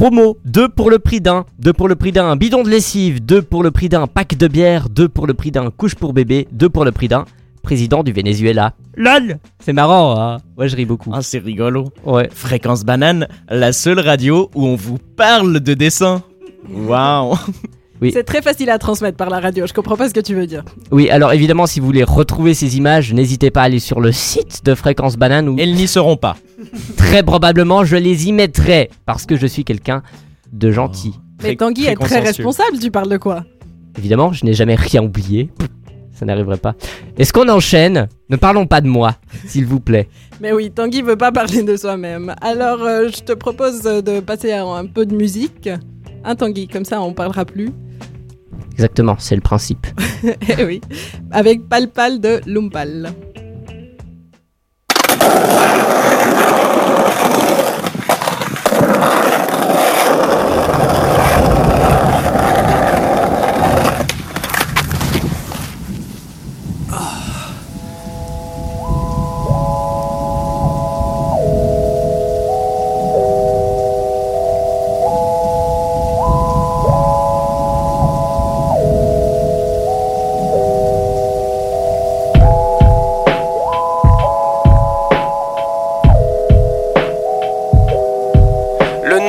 Promo, 2 pour le prix d'un, 2 pour le prix d'un bidon de lessive, 2 pour le prix d'un pack de bière, 2 pour le prix d'un couche pour bébé, 2 pour le prix d'un président du Venezuela. LOL C'est marrant, hein Ouais, je ris beaucoup. Ah, c'est rigolo. Ouais. Fréquence Banane, la seule radio où on vous parle de dessin. Waouh Oui. C'est très facile à transmettre par la radio. Je comprends pas ce que tu veux dire. Oui, alors évidemment, si vous voulez retrouver ces images, n'hésitez pas à aller sur le site de Fréquence Banane où Elles n'y seront pas. très probablement je les y mettrai parce que je suis quelqu'un de gentil. Mais Très- Tanguy très est très responsable. Tu parles de quoi? Évidemment, je n'ai jamais rien oublié. Ça n'arriverait pas. Est-ce qu'on enchaîne? Ne parlons pas de moi, s'il vous plaît. Mais oui, Tanguy veut pas parler de soi-même. Alors, euh, je te propose de passer à un peu de musique. Hein, Tanguy, comme ça, on parlera plus. Exactement, c'est le principe. Eh oui. Avec Pal Pal de Lumpal.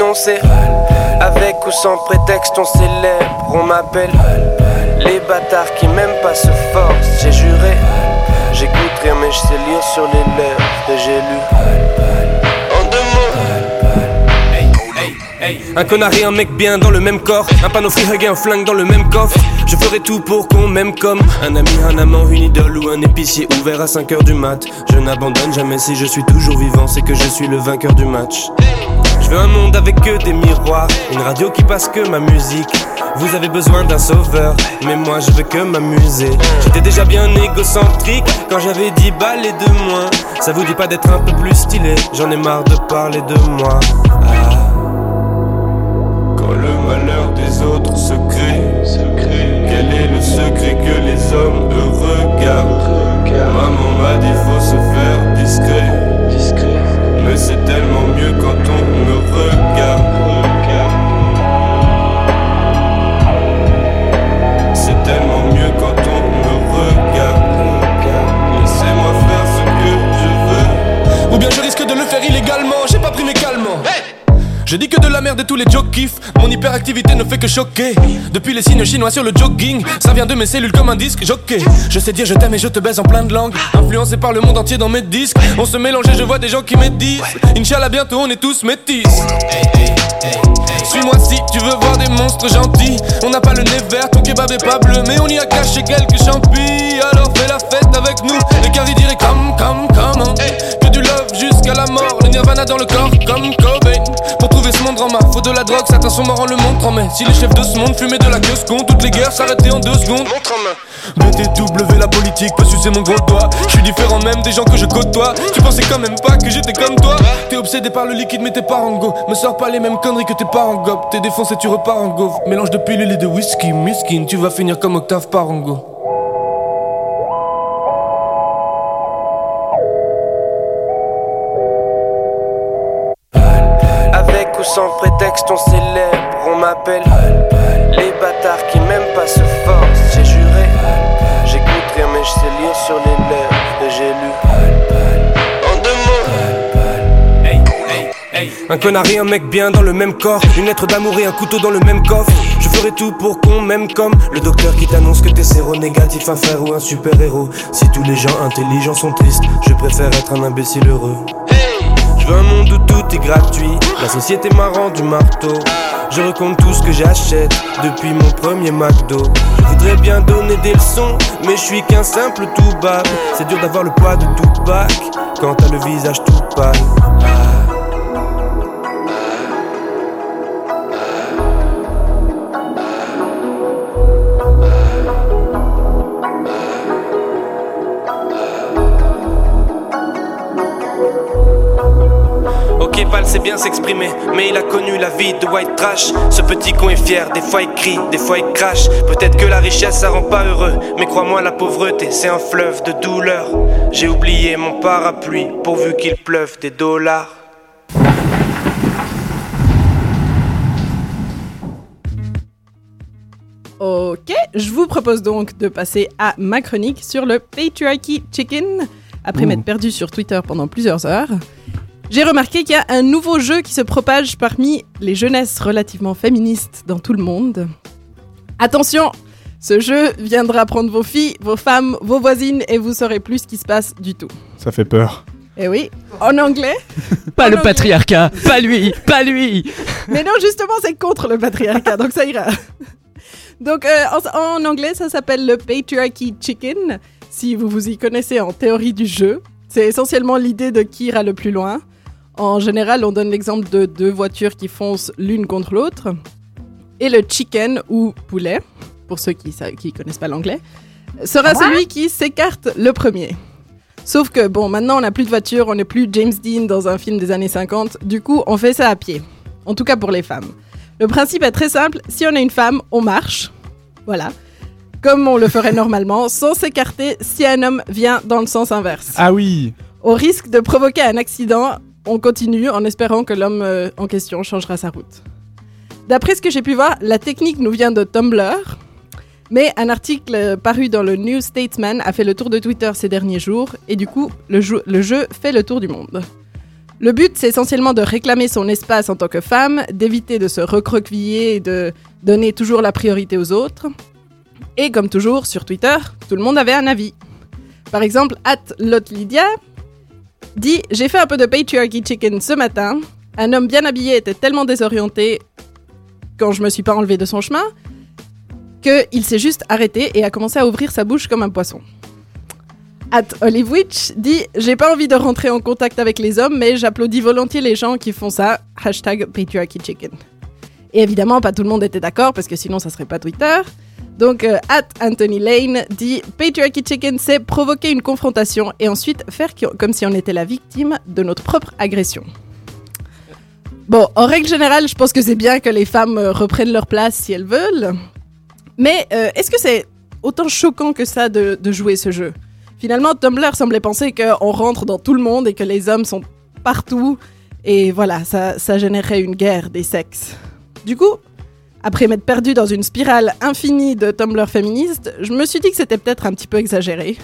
Avec ou sans prétexte on célèbre On m'appelle. Les bâtards qui m'aiment pas se forcent J'ai juré. J'écoute rien mais je sais lire sur les lèvres que j'ai lu. En deux mots. Un connard et un mec bien dans le même corps. Un panneau free et un flingue dans le même coffre. Je ferai tout pour qu'on m'aime comme Un ami, un amant, une idole ou un épicier ouvert à 5h du mat. Je n'abandonne jamais si je suis toujours vivant C'est que je suis le vainqueur du match un monde avec que des miroirs, une radio qui passe que ma musique. Vous avez besoin d'un sauveur, mais moi je veux que m'amuser. J'étais déjà bien égocentrique quand j'avais 10 balles de moins. Ça vous dit pas d'être un peu plus stylé, j'en ai marre de parler de moi. Ah. Quand le malheur des autres se crée, quel est le secret que les hommes heureux gardent Maman m'a dit faut se faire discret. Mais c'est tellement mieux quand on me regarde. Je dis que de la merde et tous les jokes kiffent. Mon hyperactivité ne fait que choquer. Depuis les signes chinois sur le jogging, ça vient de mes cellules comme un disque jockey. Je sais dire je t'aime et je te baise en plein de langues. Influencé par le monde entier dans mes disques. On se mélange et je vois des gens qui médisent. Inch'Allah, bientôt on est tous métis. Suis-moi si tu veux voir des monstres gentils. On n'a pas le nez vert, ton kebab est pas bleu, mais on y a caché quelques champis. Alors fais la fête avec nous. Les caries diraient comme, comme, comme. Que du love jusqu'à la mort. Le nirvana dans le corps comme Cobain. Trouver ce monde en main, faut de la drogue, certains sont morts en le montrant. Mais si les chefs de ce monde fumaient de la queue con, toutes les guerres s'arrêtaient en deux secondes. Montre en main. BTW la politique peut sucer mon gros doigt. Je suis différent même des gens que je côtoie. Tu pensais quand même pas que j'étais comme toi. T'es obsédé par le liquide mais t'es pas en go. Me sors pas les mêmes conneries que tes parents gobe T'es défoncé tu repars en gaufre Mélange de pilules et de whisky Miskin. Tu vas finir comme Octave Parango on célèbre On m'appelle Les bâtards qui m'aiment pas se forcent J'ai juré. J'écoute rien mais je sais lire sur les lèvres Et j'ai lu. En deux mots. Un connard et un mec bien dans le même corps. Une lettre d'amour et un couteau dans le même coffre. Je ferai tout pour qu'on m'aime comme Le docteur qui t'annonce que t'es séronégatif Un frère ou un super héros Si tous les gens intelligents sont tristes Je préfère être un imbécile heureux je veux un monde où tout est gratuit. La société m'a rendu marteau. Je recompte tout ce que j'achète depuis mon premier McDo. Je voudrais bien donner des leçons, mais je suis qu'un simple tout bas. C'est dur d'avoir le poids de tout bac quand t'as le visage tout pâle. Ok, Pal sait bien s'exprimer, mais il a connu la vie de white trash. Ce petit con est fier, des fois il crie, des fois il crache. Peut-être que la richesse ça rend pas heureux, mais crois-moi, la pauvreté c'est un fleuve de douleur. J'ai oublié mon parapluie pourvu qu'il pleuve des dollars. Ok, je vous propose donc de passer à ma chronique sur le Patriarchy Chicken. Après m'être perdu sur Twitter pendant plusieurs heures, j'ai remarqué qu'il y a un nouveau jeu qui se propage parmi les jeunesses relativement féministes dans tout le monde. Attention, ce jeu viendra prendre vos filles, vos femmes, vos voisines et vous saurez plus ce qui se passe du tout. Ça fait peur. Eh oui, en anglais. Pas En le anglais. patriarcat, pas lui, pas lui. Mais non, justement, c'est contre le patriarcat, donc ça ira. Donc, euh, en, en anglais, ça s'appelle le Patriarchy Chicken, si vous vous y connaissez en théorie du jeu. C'est essentiellement l'idée de qui ira le plus loin. En général, on donne l'exemple de deux voitures qui foncent l'une contre l'autre. Et le chicken, ou poulet, pour ceux qui ne connaissent pas l'anglais, sera celui qui s'écarte le premier. Sauf que, bon, maintenant, on n'a plus de voiture, on n'est plus James Dean dans un film des années 50. Du coup, on fait ça à pied. En tout cas pour les femmes. Le principe est très simple. Si on est une femme, on marche. Voilà. Comme on le ferait normalement, sans s'écarter si un homme vient dans le sens inverse. Ah oui Au risque de provoquer un accident, on continue en espérant que l'homme euh, en question changera sa route. D'après ce que j'ai pu voir, la technique nous vient de Tumblr, mais un article euh, paru dans le New Statesman a fait le tour de Twitter ces derniers jours, et du coup, le, jeu- le jeu fait le tour du monde. Le but, c'est essentiellement de réclamer son espace en tant que femme, d'éviter de se recroqueviller et de donner toujours la priorité aux autres. Et comme toujours, sur Twitter, tout le monde avait un avis. Par exemple, at Lydia dit J'ai fait un peu de patriarchy chicken ce matin. Un homme bien habillé était tellement désorienté quand je me suis pas enlevé de son chemin qu'il s'est juste arrêté et a commencé à ouvrir sa bouche comme un poisson. At Olive Witch dit J'ai pas envie de rentrer en contact avec les hommes, mais j'applaudis volontiers les gens qui font ça. Hashtag patriarchy chicken. Et évidemment, pas tout le monde était d'accord parce que sinon ça serait pas Twitter. Donc, euh, Anthony Lane dit Patriarchy Chicken, c'est provoquer une confrontation et ensuite faire comme si on était la victime de notre propre agression. Bon, en règle générale, je pense que c'est bien que les femmes euh, reprennent leur place si elles veulent. Mais euh, est-ce que c'est autant choquant que ça de, jouer ce jeu? Finalement, Tumblr semblait penser qu'on rentre dans tout le monde et que les hommes sont partout. Et voilà, ça, ça générerait une guerre des sexes. Du coup, après m'être perdu dans une spirale infinie de Tumblr féministes, je me suis dit que c'était peut-être un petit peu exagéré.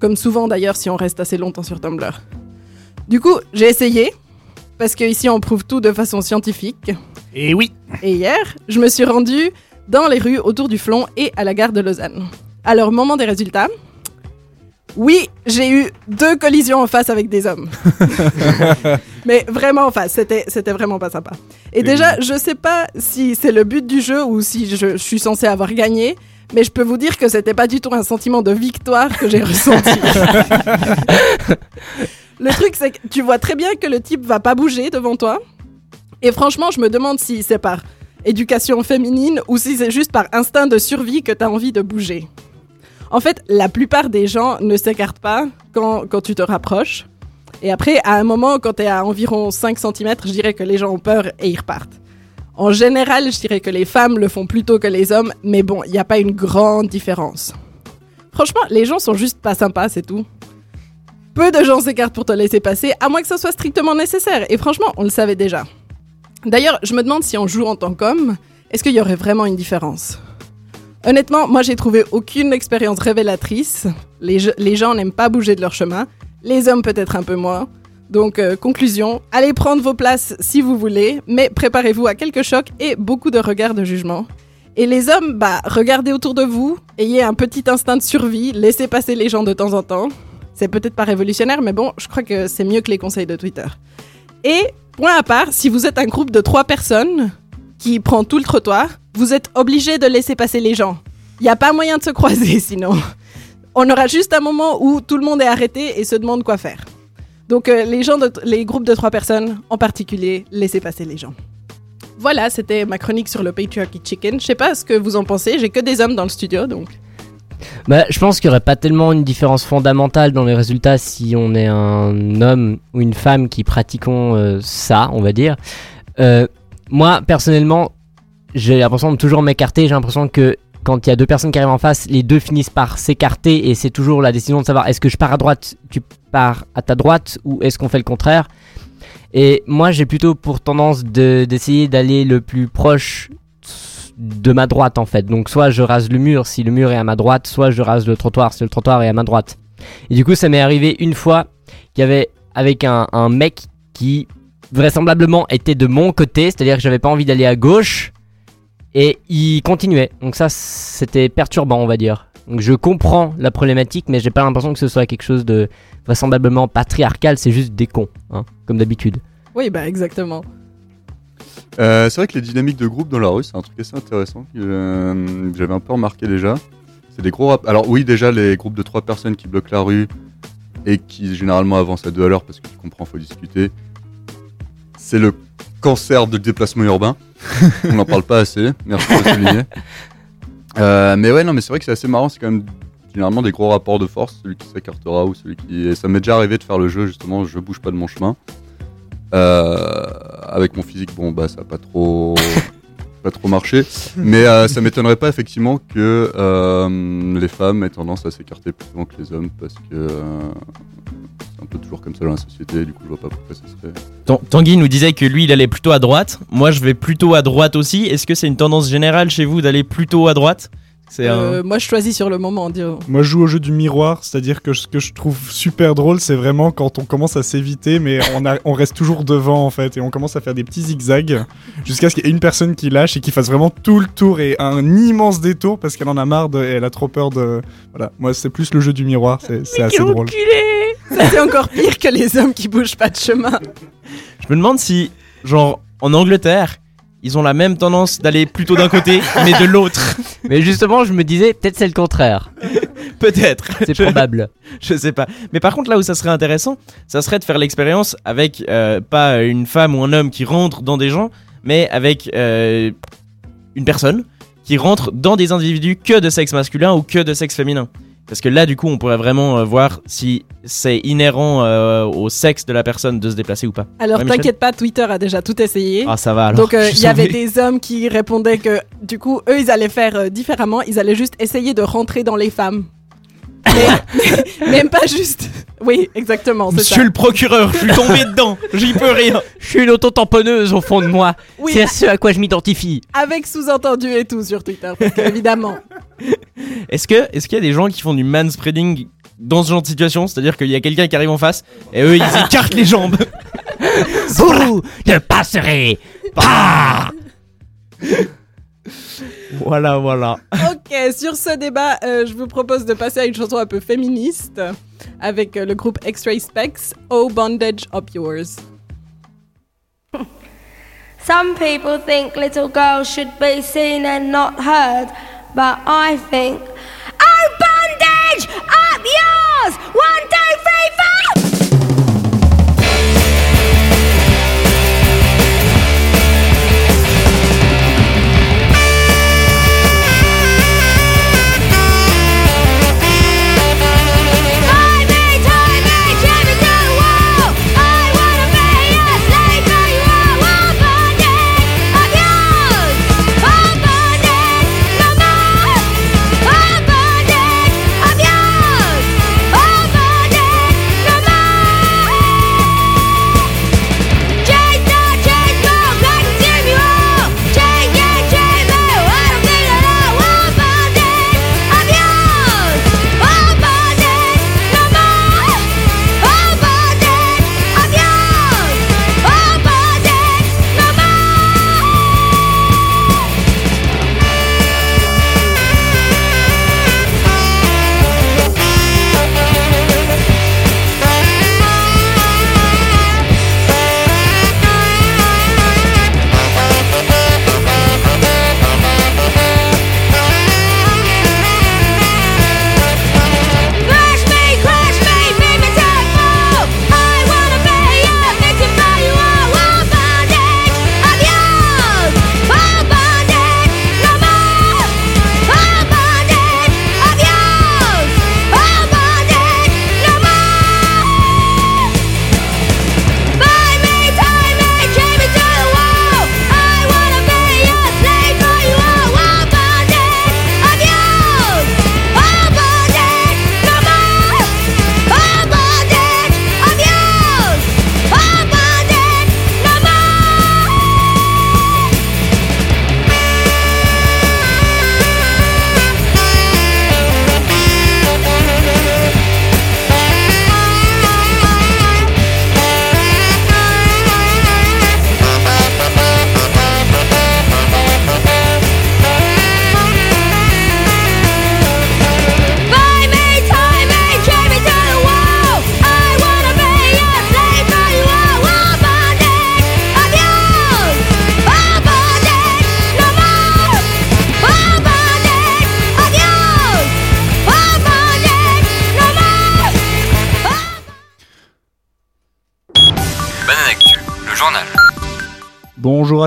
Comme souvent d'ailleurs si on reste assez longtemps sur Tumblr. Du coup, j'ai essayé. parce que ici on prouve tout de façon scientifique. Et oui. Et hier, je me suis rendue dans les rues autour du Flon et à la gare de Lausanne. Alors, moment des résultats. Oui, j'ai eu deux collisions en face avec des hommes. Mais vraiment en face, c'était, c'était vraiment pas sympa. Et déjà, je sais pas si c'est le but du jeu ou si je, je suis censée avoir gagné, mais je peux vous dire que c'était pas du tout un sentiment de victoire que j'ai ressenti. le truc, c'est que tu vois très bien que le type va pas bouger devant toi. Et franchement, je me demande si c'est par éducation féminine ou si c'est juste par instinct de survie que tu as envie de bouger. En fait, la plupart des gens ne s'écartent pas quand, tu te rapproches. Et après, à un moment, quand tu es à environ 5 cm, je dirais que les gens ont peur et ils repartent. En général, je dirais que les femmes le font plutôt que les hommes, mais bon, il n'y a pas une grande différence. Franchement, les gens sont juste pas sympas, c'est tout. Peu de gens s'écartent pour te laisser passer, à moins que ce soit strictement nécessaire. Et franchement, on le savait déjà. D'ailleurs, je me demande si on joue en tant qu'homme, est-ce qu'il y aurait vraiment une différence? Honnêtement, moi j'ai trouvé aucune expérience révélatrice. Les, gens n'aiment pas bouger de leur chemin, les hommes peut-être un peu moins. Donc, euh, conclusion, allez prendre vos places si vous voulez, mais préparez-vous à quelques chocs et beaucoup de regards de jugement. Et les hommes, bah, regardez autour de vous, ayez un petit instinct de survie, laissez passer les gens de temps en temps. C'est peut-être pas révolutionnaire, mais bon, je crois que c'est mieux que les conseils de Twitter. Et, point à part, si vous êtes un groupe de trois personnes qui prend tout le trottoir, vous êtes obligé de laisser passer les gens. Il n'y a pas moyen de se croiser sinon. On aura juste un moment où tout le monde est arrêté et se demande quoi faire. Donc euh, les, gens de- les groupes de trois personnes en particulier, laissez passer les gens. Voilà, c'était ma chronique sur le Patriarchy Chicken. Je sais pas ce que vous en pensez, j'ai que des hommes dans le studio donc. Bah, je pense qu'il n'y aurait pas tellement une différence fondamentale dans les résultats si on est un homme ou une femme qui pratiquons euh, ça, on va dire. Euh, moi, personnellement, j'ai l'impression de toujours m'écarter. J'ai l'impression que quand il y a deux personnes qui arrivent en face, les deux finissent par s'écarter et c'est toujours la décision de savoir est-ce que je pars à droite, tu pars à ta droite ou est-ce qu'on fait le contraire? Et moi, j'ai plutôt pour tendance de- d'essayer d'aller le plus proche de ma droite en fait. Donc soit je rase le mur si le mur est à ma droite, soit je rase le trottoir si le trottoir est à ma droite. Et du coup ça m'est arrivé une fois qu'il y avait avec un mec qui vraisemblablement était de mon côté, c'est-à-dire que j'avais pas envie d'aller à gauche et il continuait. Donc ça c'était perturbant on va dire. Donc je comprends la problématique mais j'ai pas l'impression que ce soit quelque chose de vraisemblablement patriarcal, c'est juste des cons, hein, comme d'habitude. Oui, bah exactement. Euh, c'est vrai que les dynamiques de groupe dans la rue, c'est un truc assez intéressant que euh, j'avais un peu remarqué déjà. C'est des gros rap- Alors oui, déjà les groupes de trois personnes qui bloquent la rue et qui généralement avancent à deux à l'heure parce que tu comprends, faut discuter. C'est le cancer de déplacement urbain. On n'en parle pas assez. Merci de souligner. Euh, mais ouais, non, mais c'est vrai que c'est assez marrant. C'est quand même généralement des gros rapports de force, celui qui s'écartera ou celui qui. Et ça m'est déjà arrivé de faire le jeu justement. Je bouge pas de mon chemin. Euh, avec mon physique, bon bah ça a pas trop, pas trop marché, mais euh, ça m'étonnerait pas effectivement que les femmes aient tendance à s'écarter plus souvent que les hommes parce que un peu toujours comme ça dans la société. Du coup, je vois pas pourquoi ça serait. Tan- Tanguy nous disait que lui il allait plutôt à droite. Moi je vais plutôt à droite aussi. Est-ce que c'est une tendance générale chez vous d'aller plutôt à droite? Un- Euh, Moi je choisis sur le moment, disons. Moi, je joue au jeu du miroir, c'est-à-dire que ce que je trouve super drôle, c'est vraiment quand on commence à s'éviter, mais on, a- on reste toujours devant en fait, et on commence à faire des petits zigzags jusqu'à ce qu'il y ait une personne qui lâche et qui fasse vraiment tout le tour et un immense détour parce qu'elle en a marre de, et elle a trop peur de. Voilà, moi, c'est plus le jeu du miroir, c'est assez drôle. C'est encore pire que les hommes qui bougent pas de chemin. Je me demande si, genre, en Angleterre, ils ont la même tendance d'aller plutôt d'un côté, mais de l'autre. Mais justement, je me disais peut-être c'est le contraire. Peut-être. C'est Je- probable. Je sais pas. Mais par contre, là où ça serait intéressant, ça serait de faire l'expérience avec euh, pas une femme ou un homme qui rentre dans des gens, mais avec euh, une personne qui rentre dans des individus que de sexe masculin ou que de sexe féminin. Parce que là, du coup, on pourrait vraiment euh, voir si c'est inhérent euh, au sexe de la personne de se déplacer ou pas. Alors Ouais, t'inquiète pas, Twitter a déjà tout essayé. Ah, ça va alors. Donc euh, il y avait des hommes qui répondaient que du coup eux ils allaient faire différemment, ils allaient juste essayer de rentrer dans les femmes. Mais, même pas juste. Oui, exactement, c'est ça. Monsieur le procureur, je suis tombé dedans, j'y peux rien. Je suis une auto-tamponneuse au fond de moi. Oui, C'est à ce à quoi je m'identifie. avec sous-entendu et tout sur Twitter, parce qu'évidemment. Est-ce que est-ce qu'il y a des gens qui font du manspreading dans ce genre de situation? C'est-à-dire qu'il y a quelqu'un qui arrive en face et eux ils écartent les jambes. Vous ne passerez pas Voilà, voilà. Ok, sur ce débat, euh, je vous propose de passer à une chanson un peu féministe avec euh, le groupe X-Ray Specs, Oh Bondage of Yours. Some people think little girls should be seen and not heard, but I think, oh, bondage up yours! One, two,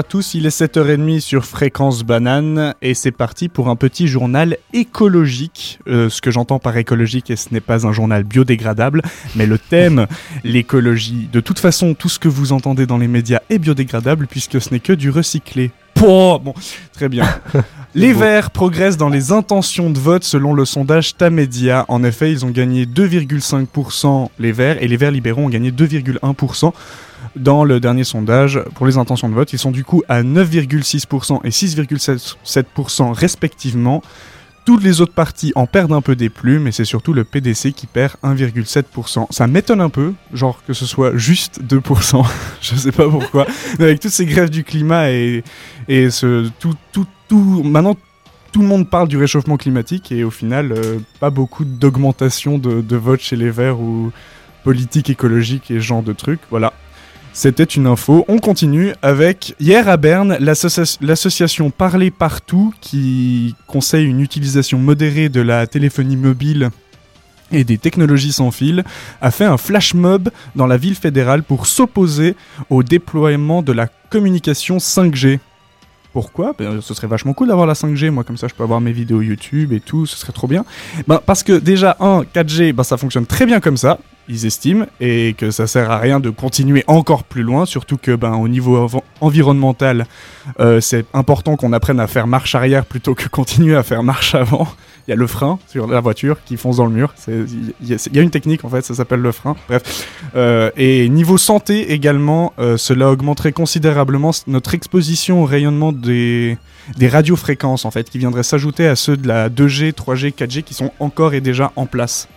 tous, il est 7h30 sur Fréquence Banane et c'est parti pour un petit journal écologique. Euh, ce que j'entends par écologique, et ce n'est pas un journal biodégradable, mais le thème, l'écologie. De toute façon, tout ce que vous entendez dans les médias est biodégradable puisque ce n'est que du recyclé. Bon, très bien. Les Verts progressent dans les intentions de vote selon le sondage Tamedia. En effet, ils ont gagné 2,5% les Verts et les Verts libéraux ont gagné 2,1% dans le dernier sondage pour les intentions de vote. Ils sont du coup à 9,6% et 6,7% respectivement. Toutes les autres partis en perdent un peu des plumes et c'est surtout le PDC qui perd 1,7%. Ça m'étonne un peu, genre que ce soit juste 2%. Je sais pas pourquoi. Mais avec toutes ces grèves du climat et, et ce, tout, tout, tout. Maintenant, tout le monde parle du réchauffement climatique et au final, euh, pas beaucoup d'augmentation de, de vote chez les Verts ou politique écologique et ce genre de trucs. Voilà. C'était une info. On continue avec hier à Berne, l'associa- l'association Parler Partout, qui conseille une utilisation modérée de la téléphonie mobile et des technologies sans fil, a fait un flash mob dans la ville fédérale pour s'opposer au déploiement de la communication 5G. Pourquoi? Ben, Ce serait vachement cool d'avoir la 5G, moi comme ça je peux avoir mes vidéos YouTube et tout, ce serait trop bien. Ben, parce que déjà, un, 4G, ben, ça fonctionne très bien comme ça, ils estiment, et que ça sert à rien de continuer encore plus loin, surtout que ben, au niveau env- environnemental, euh, c'est important qu'on apprenne à faire marche arrière plutôt que continuer à faire marche avant. Il y a le frein sur la voiture qui fonce dans le mur. Il y, a- une technique en fait, ça s'appelle le frein. Bref. Euh, et niveau santé également, euh, cela augmenterait considérablement notre exposition au rayonnement des, des radiofréquences en fait, qui viendraient s'ajouter à ceux de la 2G, 3G, 4G qui sont encore et déjà en place.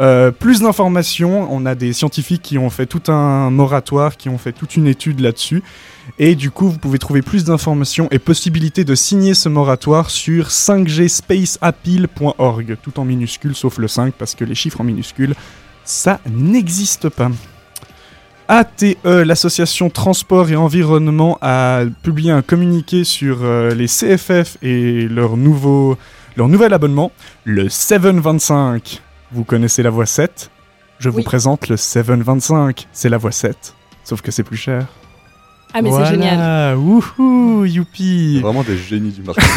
Euh, plus d'informations, on a des scientifiques qui ont fait tout un moratoire, qui ont fait toute une étude là-dessus. Et du coup, vous pouvez trouver plus d'informations et possibilités de signer ce moratoire sur 5gspaceappeal.org, tout en minuscules sauf le 5 parce que les chiffres en minuscules, ça n'existe pas. ATE, l'association Transport et Environnement, a publié un communiqué sur euh, les CFF et leur, leur nouvel abonnement, le 725. Vous connaissez la voie 7 Je vous Oui. présente le 725. C'est la voie 7, sauf que c'est plus cher. Ah, mais c'est génial. Wouhou, youpi Vraiment des génies du marketing.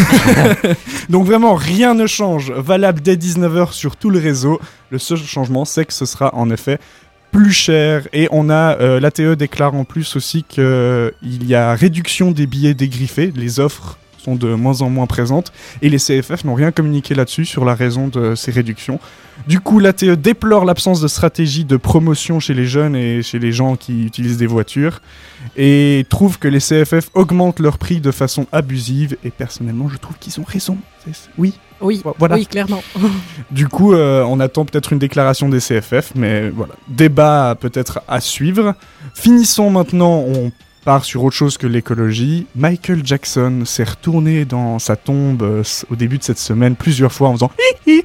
Donc vraiment, rien ne change. Valable dès 19h sur tout le réseau. Le seul changement, c'est que ce sera en effet plus cher. Et on a, euh, l'ATE déclare en plus aussi qu'il y a réduction des billets dégriffés. Les offres sont de moins en moins présentes. Et les CFF n'ont rien communiqué là-dessus sur la raison de ces réductions. Du coup, l'ATE déplore l'absence de stratégie de promotion chez les jeunes et chez les gens qui utilisent des voitures et trouve que les CFF augmentent leur prix de façon abusive et personnellement je trouve qu'ils ont raison. Oui. Oui, Voilà. oui, clairement. Du coup, euh, on attend peut-être une déclaration des CFF, mais voilà. Débat peut-être à suivre. Finissons maintenant, on part sur autre chose que l'écologie. Michael Jackson s'est retourné dans sa tombe euh, au début de cette semaine plusieurs fois en faisant hi hi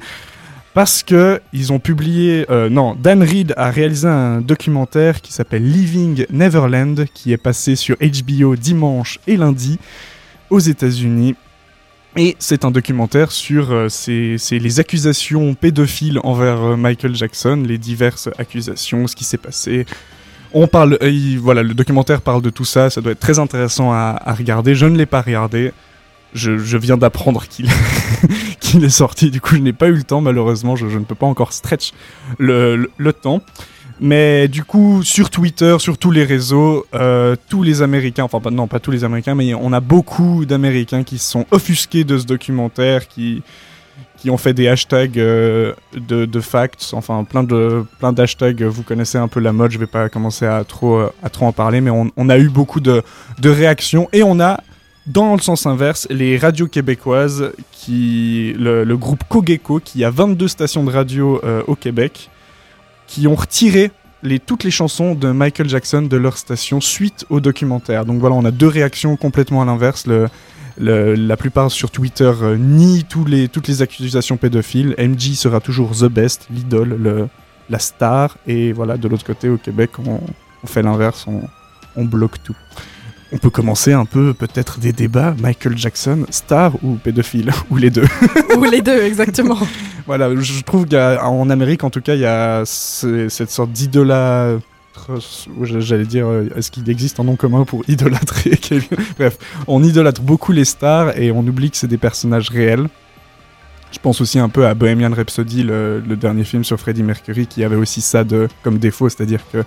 parce que ils ont publié, euh, non, Dan Reed a réalisé un documentaire qui s'appelle Living Neverland, qui est passé sur HBO dimanche et lundi aux États-Unis. Et c'est un documentaire sur euh, les accusations pédophiles envers Michael Jackson, les diverses accusations, ce qui s'est passé. On parle, euh, il- voilà, le documentaire parle de tout ça. Ça doit être très intéressant à, regarder. Je ne l'ai pas regardé. Je, viens d'apprendre qu'il est sorti. Du coup, je n'ai pas eu le temps. Malheureusement, je, ne peux pas encore stretch le, temps. Mais du coup, sur Twitter, sur tous les réseaux, euh, tous les Américains, enfin non pas tous les Américains, mais on a beaucoup d'Américains qui se sont offusqués de ce documentaire, qui, qui ont fait des hashtags euh, de, facts, enfin plein de plein d'hashtags. Vous connaissez un peu la mode, je vais pas commencer à trop euh, à trop en parler, mais on, a eu beaucoup de, réactions et on a dans le sens inverse, les radios québécoises, qui, le, groupe Cogeco, qui a 22 stations de radio euh, au Québec, qui ont retiré toutes les chansons de Michael Jackson de leur station suite au documentaire. Donc voilà, on a deux réactions complètement à l'inverse. Le- la plupart sur Twitter euh, nient tous les, toutes les accusations pédophiles. MJ sera toujours the best, l'idole, le- la star. Et voilà, de l'autre côté, au Québec, on, on fait l'inverse, on, on bloque tout. On peut commencer un peu peut-être des débats. Michael Jackson, star ou pédophile? Ou les deux Ou les deux, exactement. voilà, je trouve qu'en Amérique, en tout cas, il y a ce- cette sorte d'idolâtre. J'allais dire, euh, est-ce qu'il existe un nom commun pour idolâtrer Bref, on idolâtre beaucoup les stars et on oublie que c'est des personnages réels. Je pense aussi un peu à Bohemian Rhapsody, le, le dernier film sur Freddie Mercury, qui avait aussi ça de, comme défaut, c'est-à-dire que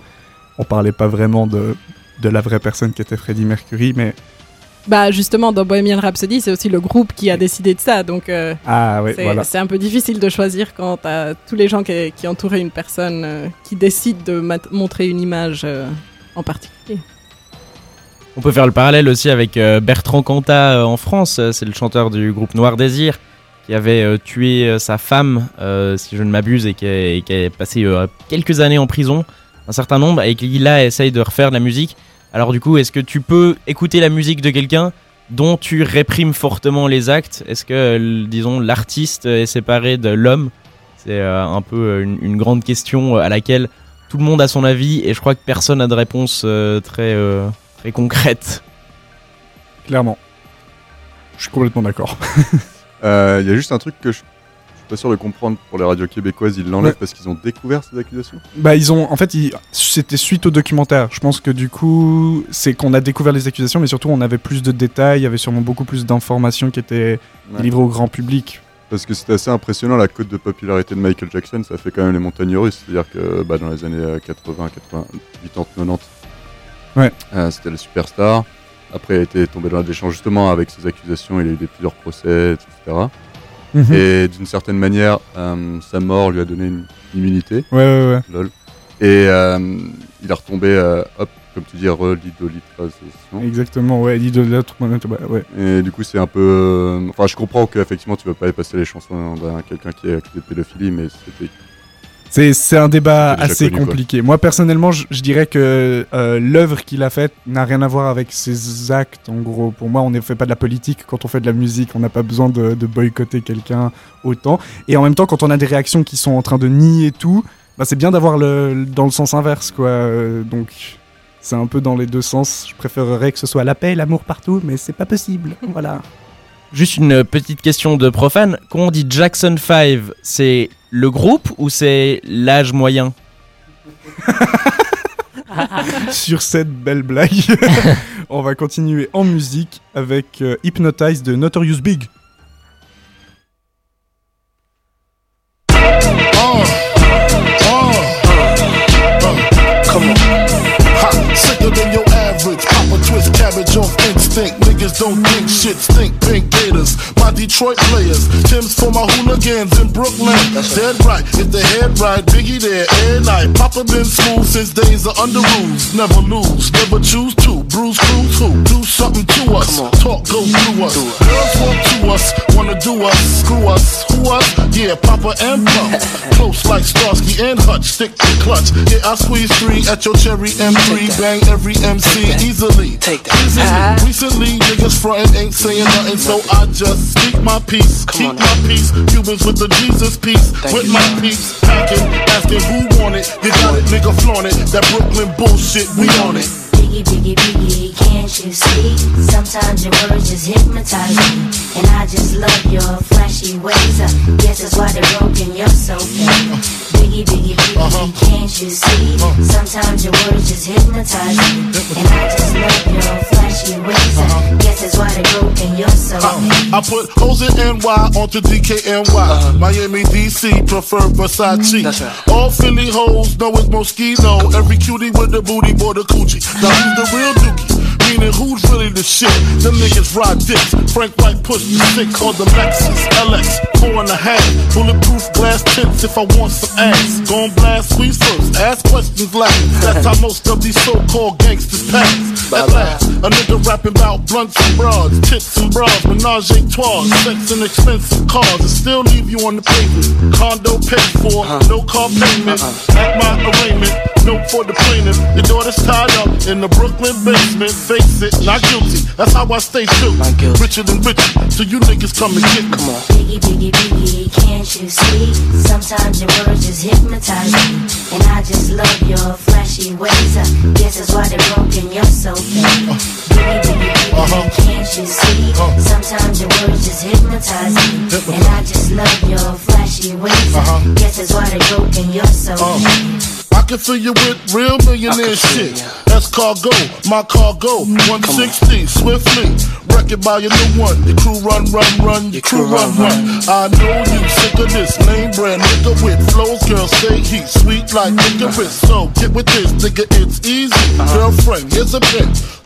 on parlait pas vraiment de, de la vraie personne qui était Freddie Mercury, mais Bah justement, dans Bohemian Rhapsody, c'est aussi le groupe qui a décidé de ça, donc euh, ah c'est voilà. un peu difficile de choisir quand t'as tous les gens qui, qui entouraient une personne euh, qui décide de montrer une image euh, en particulier. On peut faire le parallèle aussi avec euh, Bertrand Cantat euh, en France, c'est le chanteur du groupe Noir Désir qui avait euh, tué euh, sa femme, euh, si je ne m'abuse, et qui a, et qui a passé euh, quelques années en prison, un certain nombre, et qui là essaye de refaire de la musique. Alors du coup, est-ce que tu peux écouter la musique de quelqu'un dont tu réprimes fortement les actes? Est-ce que, euh, disons, l'artiste est séparé de l'homme? C'est euh, un peu euh, une, une grande question à laquelle tout le monde a son avis, et je crois que personne n'a de réponse euh, très... euh, très concrète. Clairement. Je suis complètement d'accord. Euh, Il y a juste un truc que je, pas sûr de comprendre pour les radios québécoises. Ils l'enlèvent Ouais. parce qu'ils ont découvert ces accusations? Bah ils ont en fait ils- c'était suite au documentaire. Je pense que du coup c'est qu'on a découvert les accusations mais surtout on avait plus de détails, il y avait sûrement beaucoup plus d'informations qui étaient Ouais. livrées au grand public. Parce que c'était assez impressionnant la cote de popularité de Michael Jackson, ça fait quand même les montagnes russes. C'est-à-dire que bah, dans les années euh, 80, 80, 80, 90, Ouais. euh, c'était le superstar. Après, il a été tombé dans la déchange justement avec ses accusations, il a eu des plusieurs procès, etc. Mhm. Et d'une certaine manière, euh, sa mort lui a donné une immunité. Ouais ouais ouais. Lol. Et euh, il est retombé, euh, hop, comme tu dis, re-l'idolitrisation. Exactement ouais, l'idolâtre ouais. Et du coup, c'est un peu. Enfin, je comprends qu'effectivement, tu veux pas passer les chansons d'un quelqu'un qui est accusé de pédophilie, mais c'était C'est c'est un débat assez connu, quoi. compliqué. Moi, personnellement, je, je dirais que euh, l'œuvre qu'il a faite n'a rien à voir avec ses actes. En gros, pour moi, on ne fait pas de la politique quand on fait de la musique. On n'a pas besoin de, de boycotter quelqu'un autant. Et en même temps, quand on a des réactions qui sont en train de nier tout, bah, c'est bien d'avoir le dans le sens inverse, quoi. Euh, donc, c'est un peu dans les deux sens. Je préférerais que ce soit la paix et l'amour partout, mais c'est pas possible. Voilà. Juste une petite question de profane. Quand on dit Jackson 5, c'est le groupe ou c'est l'âge moyen Sur cette belle blague, on va continuer en musique avec euh, Hypnotize de Notorious Big. Come on. Ha, sicker than your average. Papa twist cabbage off instinct. Niggas don't think shit stink. Pink Gators, my Detroit players. Tim's for my hooligans in Brooklyn. That's Dead right, if the head right, Biggie there every night. Papa been smooth since days of under rules. Never lose, never choose to. Bruise, cruise, who? Do something to us. Talk, go through us. Girls walk to us, wanna do us. Screw us, who us? Yeah, Papa and Pump. Close like Starsky and Hutch, stick to clutch. Yeah, I squeeze three at your cherry M3. Bang every MC easily. Take that. Easily. Recently, niggas frontin' ain't saying nothing, so I just speak my peace. Keep my peace. Cubans with the Jesus peace. with my peace. Packing, asking who want it. You got it, nigga, flaunt it. That Brooklyn bullshit, we on it. Biggie, biggie, biggie, can't you see? Sometimes your words just hypnotize me. And I just love your flashy ways. I guess that's why they're broken, you're so fake. Biggie, biggie, biggie, uh-huh. can't you see? Uh-huh. Sometimes your words just hypnotize me. And I just love your flashy ways. I guess that's why they're broken, you're so uh, fake. I put hoes in NY onto DKNY. Miami, DC, prefer Versace. All Philly hoes know it's Moschino. Every cutie with the booty, boy, the coochie. Now who's the real dookie? Meaning who's really the shit? Them niggas ride dicks. Frank White push the six on the Lexus LX, four and a half. Bulletproof glass tips if I want some ass. Gon' blast sweet ask questions last. That's how most of these so-called gangsters pass. At last, a nigga rapping about blunts and broads, tits and bras, menage a trois, sex and expensive cars, and still leave you on the pavement. Condo paid for, no car payment. At my arraignment, note for the plaintiff. Your daughter's tied up in the Brooklyn basement. Face it, not guilty. That's how I stay true. Richer than richer, so you niggas come and get me. Biggie, biggie, biggie, can't you see? Sometimes your words just hypnotize me. And I just love your flashy ways. Uh, I guess that's why they're broken, you're so fake. Uh-huh. Biggie, biggie, biggie, can't you see? Uh-huh. Sometimes your words just hypnotize me. And I just love your flashy ways. I guess that's why they're broken, you're so fake. Uh. I can fill you with real millionaire shit. That's cargo, my cargo. 160, swiftly. Wreck it by your new one. Your crew run, run, run. Your crew run, run. I know you sick of this lame brand nigga with flows. Girl, say he sweet like licorice. So get with this, nigga, it's easy. Girlfriend, here's a pin.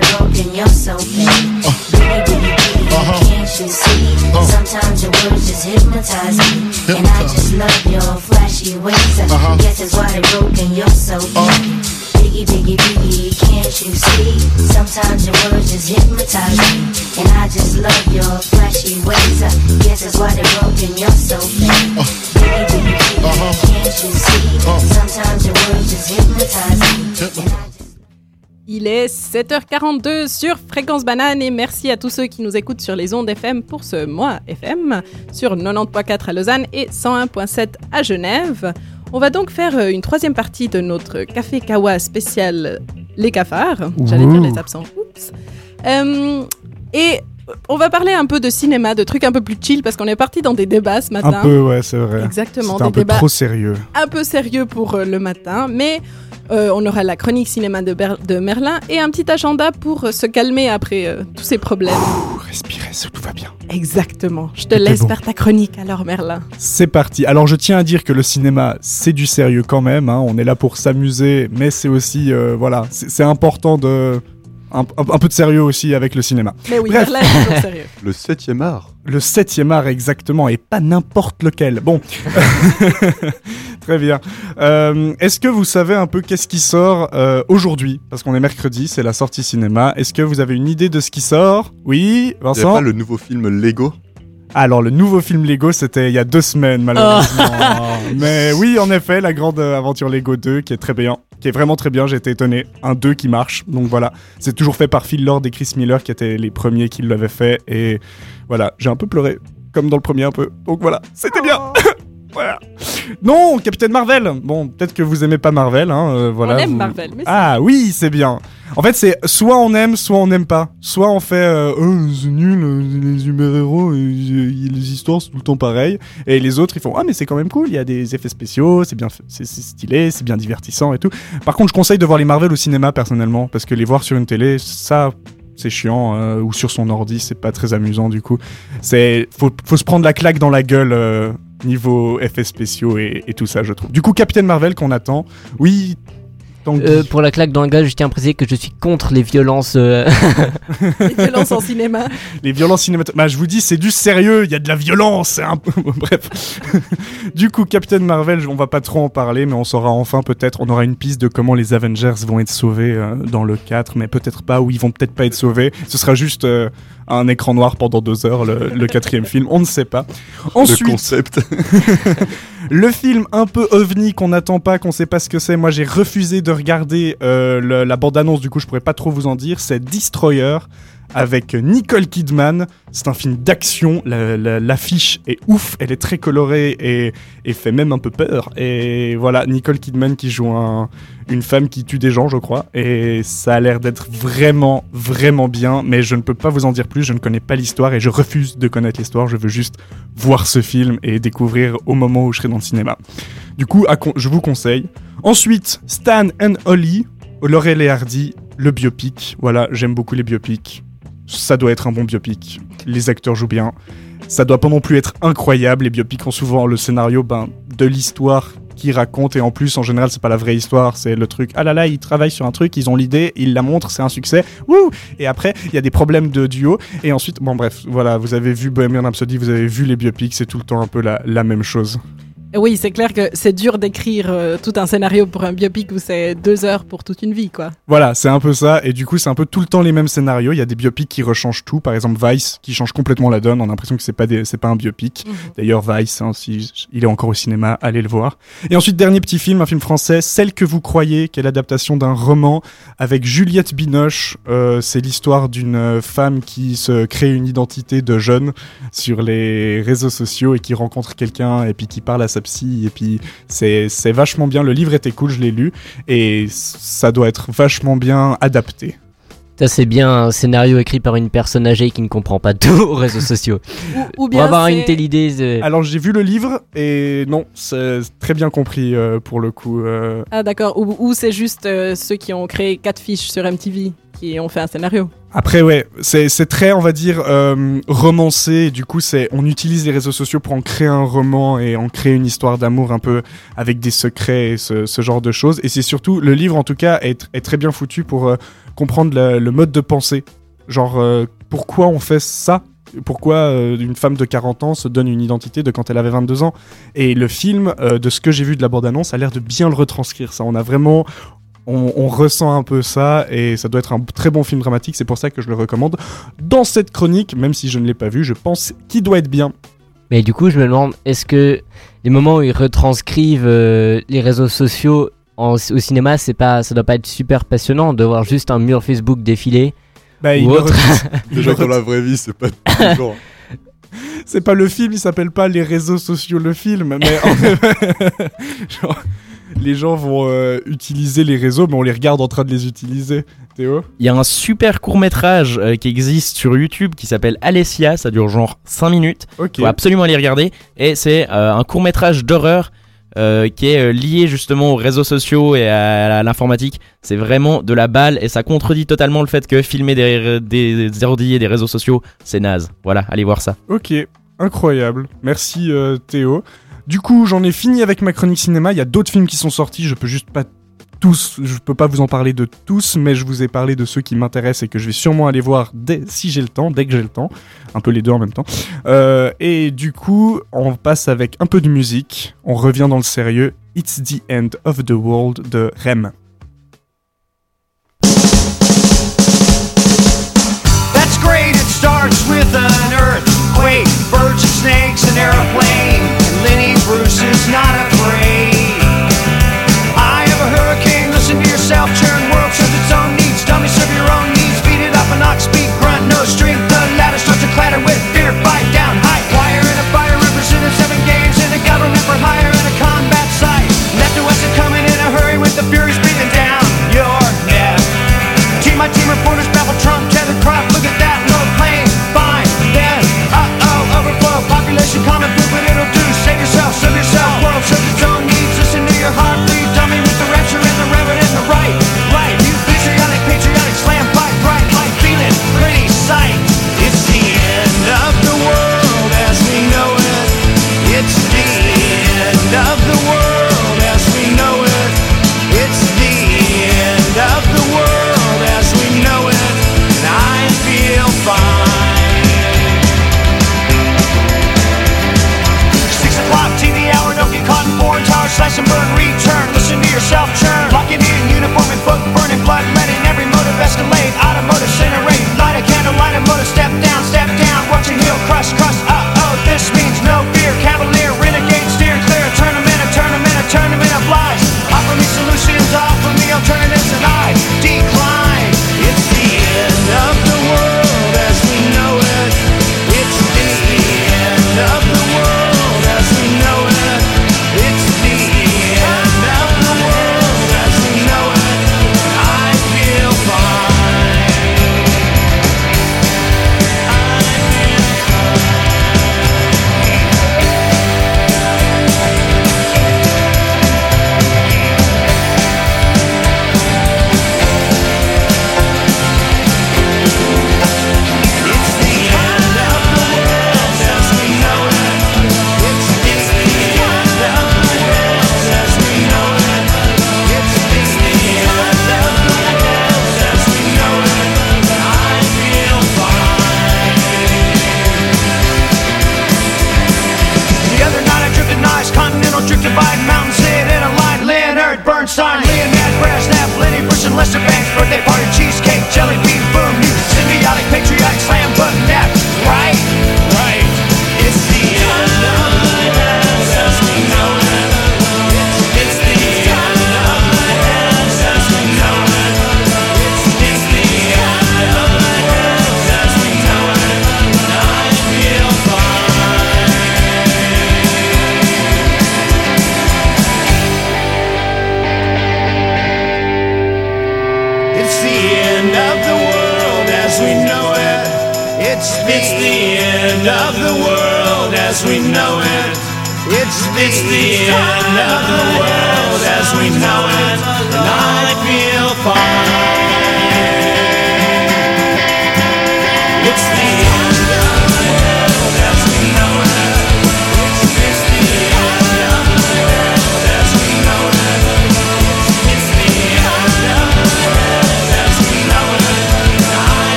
broken, you're so fake. Biggie, biggie, biggie, can't you see? Sometimes your words just hypnotize me. And I just love your flashy ways. I guess that's why they're broken, you're so fake. Uh-huh. Biggie, biggie, biggie, uh-huh. can't you see? Uh-huh. Sometimes your words just hypnotize me. And I just love your flashy ways. I guess that's why they're broken, you're so fake. Biggie, biggie, biggie, can't you see? Sometimes your words just hypnotize me. Il est 7h42 sur Fréquence Banane et merci à tous ceux qui nous écoutent sur les ondes FM pour ce mois FM sur 90.4 à Lausanne et 101.7 à Genève. On va donc faire euh, une troisième partie de notre Café Kawa spécial Les Cafards. J'allais dire les absents. Oups. Euh, et on va parler un peu de cinéma, de trucs un peu plus chill parce qu'on est parti dans des débats ce matin. Un peu, ouais, c'est vrai. Exactement, C'était un des peu débats trop sérieux. un peu sérieux pour euh, le matin, mais euh, on aura la chronique cinéma de, Ber- de Merlin et un petit agenda pour euh, se calmer après euh, tous ces problèmes. ça tout va bien. Exactement. Je te laisse bon. faire ta chronique alors, Merlin. C'est parti. Alors je tiens à dire que le cinéma, c'est du sérieux quand même. hein. On est là pour s'amuser, mais c'est aussi, euh, voilà, c'est important de un, un- un peu de sérieux aussi avec le cinéma. Mais oui, Bref. Merlin est toujours sérieux. Le 7ème art. Le septième art exactement, et pas n'importe lequel. Bon, très bien. Euh, Est-ce que vous savez un peu qu'est-ce qui sort euh, aujourd'hui? Parce qu'on est mercredi, c'est la sortie cinéma. Est-ce que vous avez une idée de ce qui sort? Oui, Vincent? pas le nouveau film Lego? Alors, le nouveau film Lego, c'était il y a deux semaines, malheureusement. Mais oui, en effet, la grande aventure Lego 2, qui est très bien, qui est vraiment très bien, j'ai été étonné. Un 2 qui marche, donc voilà. C'est toujours fait par Phil Lord et Chris Miller, qui étaient les premiers qui l'avaient fait. Et voilà, j'ai un peu pleuré, comme dans le premier un peu. Donc voilà, c'était bien Voilà. Non, Captain Marvel Bon, peut-être que vous aimez pas Marvel, hein, euh, voilà. On aime vous- Marvel, mais Ah oui, c'est bien. En fait, c'est soit on aime, soit on n'aime pas. Soit on fait euh, oh, c'est nul, euh, les super-héros, euh, les histoires sont tout le temps pareilles. Et les autres, ils font ah mais c'est quand même cool, il y a des effets spéciaux, c'est bien, c'est stylé, c'est bien divertissant et tout. Par contre, je conseille de voir les Marvel au cinéma personnellement, parce que les voir sur une télé, ça. C'est chiant, euh, ou sur son ordi, c'est pas très amusant du coup. C'est faut, faut se prendre la claque dans la gueule euh, niveau effets spéciaux et, et tout ça, je trouve. Du coup, Captain Marvel qu'on attend. Oui. Tanguy. Euh, pour la claque dans la gueule, je tiens à préciser que je suis contre les violences. euh, Les violences en cinéma. Les violences cinématographiques. Bah, je vous dis, c'est du sérieux, il y a de la violence, c'est un peu. Bref. du coup, Captain Marvel, on va pas trop en parler, mais on saura enfin peut-être, on aura une piste de comment les Avengers vont être sauvés euh, dans le 4, mais peut-être pas, ou ils vont peut-être pas être sauvés. Ce sera juste un écran noir pendant deux heures, le, le quatrième film, on ne sait pas. Ensuite, Le concept. le film un peu ovni qu'on n'attend pas, qu'on sait pas ce que c'est. Moi, j'ai refusé de regarder euh, le- la bande-annonce, du coup, je pourrais pas trop vous en dire. C'est Destroyer avec Nicole Kidman. C'est un film d'action. La- la- L'affiche est ouf, elle est très colorée et, fait même un peu peur. Et voilà, Nicole Kidman qui joue un- une femme qui tue des gens, je crois. Et ça a l'air d'être vraiment, vraiment bien. Mais je ne peux pas vous en dire plus. Je ne connais pas l'histoire et je refuse de connaître l'histoire. Je veux juste voir ce film et découvrir au moment où je serai dans le cinéma. Du coup, je vous conseille. Ensuite, Stan and Ollie, Laurel et Hardy, le biopic. Voilà, j'aime beaucoup les biopics. Ça doit être un bon biopic. Les acteurs jouent bien. Ça doit pas non plus être incroyable. Les biopics ont souvent le scénario ben, de l'histoire qui raconte et en plus en général c'est pas la vraie histoire c'est le truc ah là là ils travaillent sur un truc ils ont l'idée ils la montrent c'est un succès Wouh et après il y a des problèmes de duo et ensuite bon bref voilà vous avez vu Bohemian Rhapsody vous avez vu les biopics c'est tout le temps un peu la, la même chose Oui, c'est clair que c'est dur d'écrire euh, tout un scénario pour un biopic où c'est deux heures pour toute une vie, quoi. Voilà, c'est un peu ça. Et du coup, c'est un peu tout le temps les mêmes scénarios. Il y a des biopics qui rechangent tout. Par exemple, Vice, qui change complètement la donne. On a l'impression que c'est pas des, pas un biopic. D'ailleurs, Vice, hein, si il est encore au cinéma, allez le voir. Et ensuite, dernier petit film, un film français, Celle que vous croyez, qui est l'adaptation d'un roman avec Juliette Binoche. Euh, c'est l'histoire d'une femme qui se crée une identité de jeune sur les réseaux sociaux et qui rencontre quelqu'un et puis qui parle à sa psy. Et puis, c'est, c'est vachement bien. Le livre était cool, je l'ai lu. Et ça doit être vachement bien adapté. Ça, c'est bien un scénario écrit par une personne âgée qui ne comprend pas tout aux réseaux sociaux. Ou, ou Pour avoir une telle idée. Alors j'ai vu le livre et non, c'est très bien compris euh, pour le coup. euh. Ah d'accord, ou, ou c'est juste euh, ceux qui ont créé quatre fiches sur MTV qui ont fait un scénario. Après ouais, c'est très on va dire euh, romancé. Du coup on utilise les réseaux sociaux pour en créer un roman et en créer une histoire d'amour un peu avec des secrets et ce, genre de choses. Et c'est surtout le livre en tout cas est, tr- est très bien foutu pour euh, comprendre le, mode de pensée. Genre euh, pourquoi on fait ça? Pourquoi une femme de 40 ans se donne une identité de quand elle avait 22 ans? Et le film, de ce que j'ai vu de la bande-annonce, a l'air de bien le retranscrire. Ça, on a vraiment, on, on ressent un peu ça, et ça doit être un très bon film dramatique. C'est pour ça que je le recommande. Dans cette chronique, même si je ne l'ai pas vu, je pense qu'il doit être bien. Mais du coup, je me demande, est-ce que les moments où ils retranscrivent euh, les réseaux sociaux en- au cinéma, c'est pas, ça doit pas être super passionnant de voir juste un mur Facebook défiler Bah, ou il autre. Déjà dans la vraie vie, c'est pas toujours. C'est pas le film, il s'appelle pas les réseaux sociaux le film, mais en Genre, les gens vont euh, utiliser les réseaux, mais on les regarde en train de les utiliser. Théo Il y a un super court métrage qui existe sur YouTube qui s'appelle Alessia, ça dure genre 5 minutes. Ok. Faut absolument aller regarder. Et c'est euh, un court métrage d'horreur euh, qui est euh, lié justement aux réseaux sociaux et à, à l'informatique. C'est vraiment de la balle et ça contredit totalement le fait que filmer des, des, des ordi et des réseaux sociaux, c'est naze. Voilà, allez voir ça. Ok, incroyable. Merci euh, Théo. Du coup, j'en ai fini avec ma chronique cinéma. Il y a d'autres films qui sont sortis. Je peux juste pas tous, je peux pas vous en parler de tous, mais je vous ai parlé de ceux qui m'intéressent et que je vais sûrement aller voir dès, si j'ai le temps, dès que j'ai le temps. Un peu les deux en même temps. Euh, et du coup, on passe avec un peu de musique. On revient dans le sérieux. It's the End of the World de Rem. That's great, it starts with an earthquake, birds and snakes, Lenny Bruce is not afraid. I a hurricane, listen to yourself, world its own needs, dummy serve your own needs, beat it up speak grunt, no strength, the ladder starts to clatter with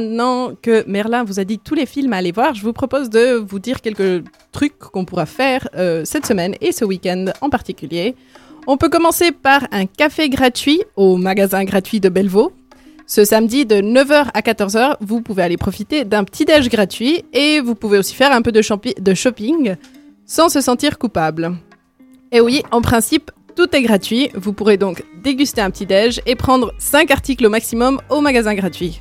maintenant que Merlin vous a dit tous les films à aller voir, je vous propose de vous dire quelques trucs qu'on pourra faire euh, cette semaine et ce week-end en particulier. On peut commencer par un café gratuit au magasin gratuit de Bellevaux. Ce samedi de 9h à 14h, vous pouvez aller profiter d'un petit déj gratuit et vous pouvez aussi faire un peu de, de shopping sans se sentir coupable. Et oui, en principe, Tout est gratuit, vous pourrez donc déguster un petit déj et prendre 5 articles au maximum au magasin gratuit.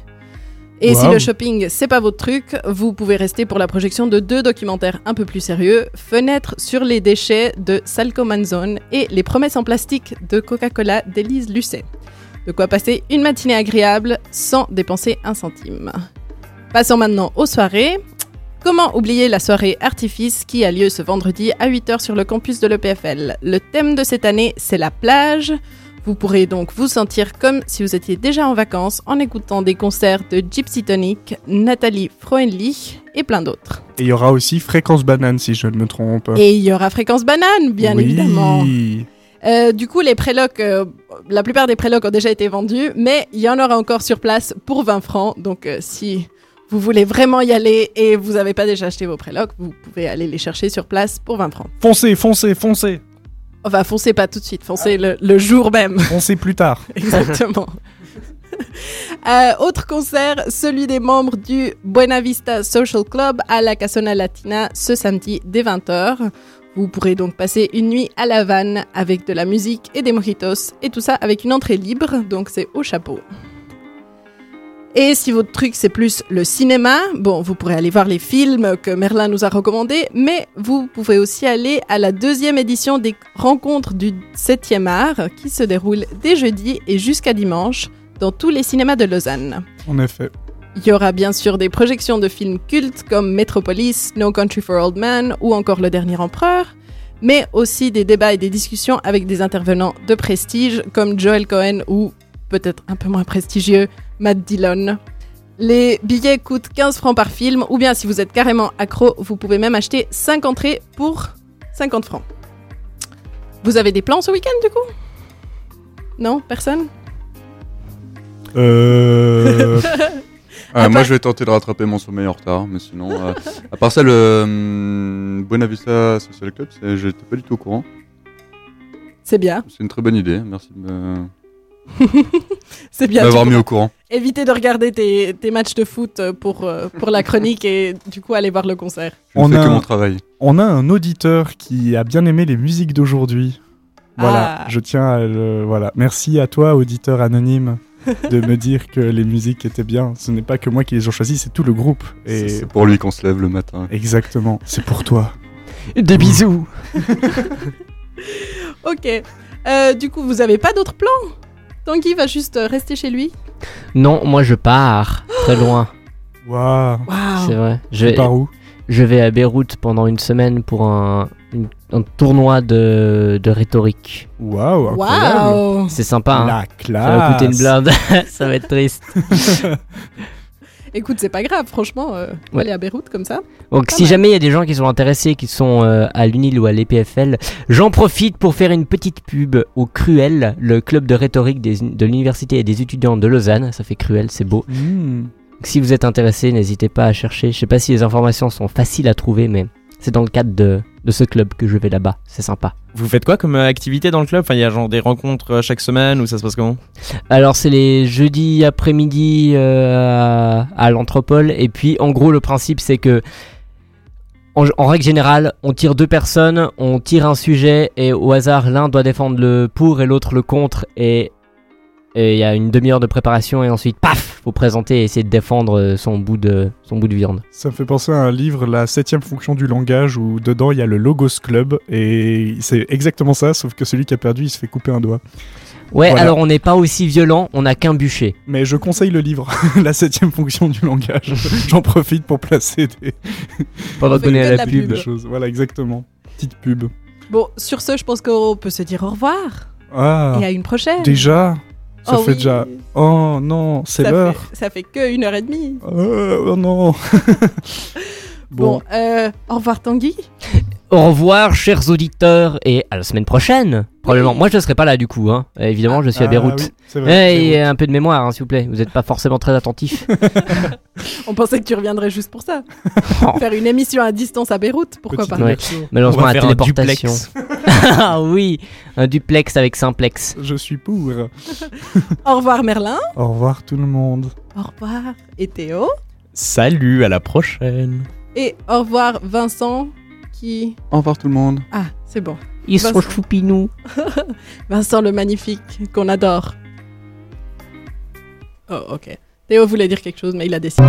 Et si le shopping c'est pas votre truc, vous pouvez rester pour la projection de deux documentaires un peu plus sérieux, Fenêtre sur les déchets de Salco Manzone et Les promesses en plastique de Coca-Cola d'Élise Lucet. De quoi passer une matinée agréable sans dépenser un centime. Passons maintenant aux soirées. Comment oublier la soirée Artifice qui a lieu ce vendredi à 8h sur le campus de l'EPFL Le thème de cette année, c'est la plage. Vous pourrez donc vous sentir comme si vous étiez déjà en vacances en écoutant des concerts de Gypsy Tonic, Nathalie Froenlich et plein d'autres. Et il y aura aussi Fréquence Banane, si je ne me trompe. Et il y aura Fréquence Banane, bien Oui. évidemment. Euh, du coup, les prélocs, euh, la plupart des prélocs ont déjà été vendus, mais il y en aura encore sur place pour 20 francs. Donc, euh, si vous voulez vraiment y aller et vous n'avez pas déjà acheté vos prélocs, vous pouvez aller les chercher sur place pour 20 francs. Foncez, foncez, foncez. Enfin, foncez pas tout de suite, foncez le, le jour même. Foncez plus tard. Exactement. Euh, autre concert, celui des membres du Buena Vista Social Club à la Casona Latina ce samedi dès 20h. Vous pourrez donc passer une nuit à La Havane avec de la musique et des mojitos et tout ça avec une entrée libre, donc c'est au chapeau. Et si votre truc c'est plus le cinéma, bon, vous pourrez aller voir les films que Merlin nous a recommandés, mais vous pouvez aussi aller à la deuxième édition des rencontres du 7e art qui se déroule dès jeudi et jusqu'à dimanche dans tous les cinémas de Lausanne. En effet. Il y aura bien sûr des projections de films cultes comme Metropolis, No Country for Old Men ou encore Le Dernier Empereur, mais aussi des débats et des discussions avec des intervenants de prestige comme Joel Cohen ou peut-être un peu moins prestigieux, Matt Dillon. Les billets coûtent 15 francs par film, ou bien si vous êtes carrément accro, vous pouvez même acheter 5 entrées pour 50 francs. Vous avez des plans ce week-end du coup? Non? Personne? Euh... Ah, moi, part- je vais tenter de rattraper mon sommeil en retard, mais sinon, euh, à part ça, le hum, Buena Vista Social Club, j'étais pas du tout au courant. C'est bien. C'est une très bonne idée. Merci de me- C'est bien. m'avoir mis au courant. Évitez de regarder tes, tes matchs de foot euh, pour, euh, pour la chronique et du coup aller voir le concert. Je fais a que mon travail. On a un auditeur qui a bien aimé les musiques d'aujourd'hui. Voilà, Ah. je tiens à le... Voilà. Merci à toi, auditeur anonyme, de me dire que les musiques étaient bien. Ce n'est pas que moi qui les ai choisies, c'est tout le groupe. Et... C'est pour lui qu'on se lève le matin. Exactement, c'est pour toi. Des bisous. Ok. Euh, du coup, vous avez pas d'autres plans? Tanguy va juste euh, rester chez lui? Non, moi je pars très loin. Waouh. C'est vrai. Je pars où? je vais à Beyrouth pendant une semaine pour un, une- un tournoi de, de rhétorique. Waouh, Waouh C'est sympa, hein. La Ça va coûter une classe. blinde. ça va être triste. Écoute, c'est pas grave, franchement, euh, Ouais. aller à Beyrouth comme ça. Donc si mal. jamais il y a des gens qui sont intéressés, qui sont euh, à l'UNIL ou à l'EPFL, j'en profite pour faire une petite pub au Cruel, le club de rhétorique des- de l'université et des étudiants de Lausanne. Ça fait Cruel, c'est beau. Donc, si vous êtes intéressé, n'hésitez pas à chercher. Je sais pas si les informations sont faciles à trouver, mais c'est dans le cadre de, de ce club que je vais là-bas. C'est sympa. Vous faites quoi comme euh, activité dans le club? Enfin, il y a genre des rencontres euh, chaque semaine ou ça se passe comment? Alors c'est les jeudis après-midi euh, à, l'Anthropole et puis en gros le principe c'est que en, en règle générale on tire deux personnes, on tire un sujet et au hasard l'un doit défendre le pour et l'autre le contre et il y a une demi-heure de préparation et ensuite paf faut présenter et essayer de défendre euh, son bout de son bout de viande. Ça me fait penser à un livre, La septième fonction du langage, où dedans il y a le Logos Club, et c'est exactement ça, sauf que celui qui a perdu, il se fait couper un doigt. Ouais Voilà. alors on n'est pas aussi violent, on a qu'un bûcher. Mais je conseille le livre, La septième fonction du langage. J'en profite pour placer des, Pendant qu'on est à la pub. des choses. Voilà, exactement. Petite pub. Bon, sur ce, je pense qu'on peut se dire au revoir Ah, et à une prochaine. déjà Ça Oh fait oui. déjà... Oh non, c'est Ça l'heure. fait- Ça fait que une heure et demie. Euh, oh non. Bon, euh, au revoir Tanguy. Au revoir, chers auditeurs, et à la semaine prochaine. Probablement. Moi, je ne serai pas là du coup. Hein. Évidemment, je suis à Ah Beyrouth. oui, c'est vrai, Eh, et un peu de mémoire, hein, s'il vous plaît. Vous n'êtes pas forcément très attentif. On pensait que tu reviendrais juste pour ça. Faire une émission à distance à Beyrouth, pourquoi pas? Ouais. Malheureusement, On va la faire un téléportation. duplex. ah oui, un duplex avec simplex. Je suis pour. Au revoir Merlin. Au revoir tout le monde. Au revoir et Théo. Salut, à la prochaine. Et au revoir Vincent qui... Au revoir tout le monde. Ah, c'est bon. Ils sont Vincent. choupinous. Vincent le magnifique, qu'on adore. Oh, ok. Théo voulait dire quelque chose, mais il a décidé.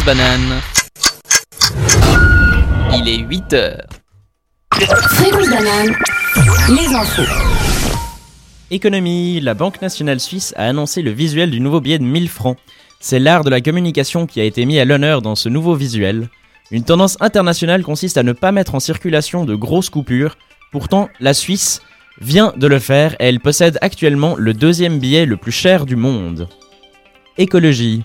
Fréquence banane. Il est 8 heures. Fréquence banane, les infos. Économie, la Banque nationale suisse a annoncé le visuel du nouveau billet de 1000 francs. C'est l'art de la communication qui a été mis à l'honneur dans ce nouveau visuel. Une tendance internationale consiste à ne pas mettre en circulation de grosses coupures. Pourtant, la Suisse vient de le faire et elle possède actuellement le deuxième billet le plus cher du monde. Écologie.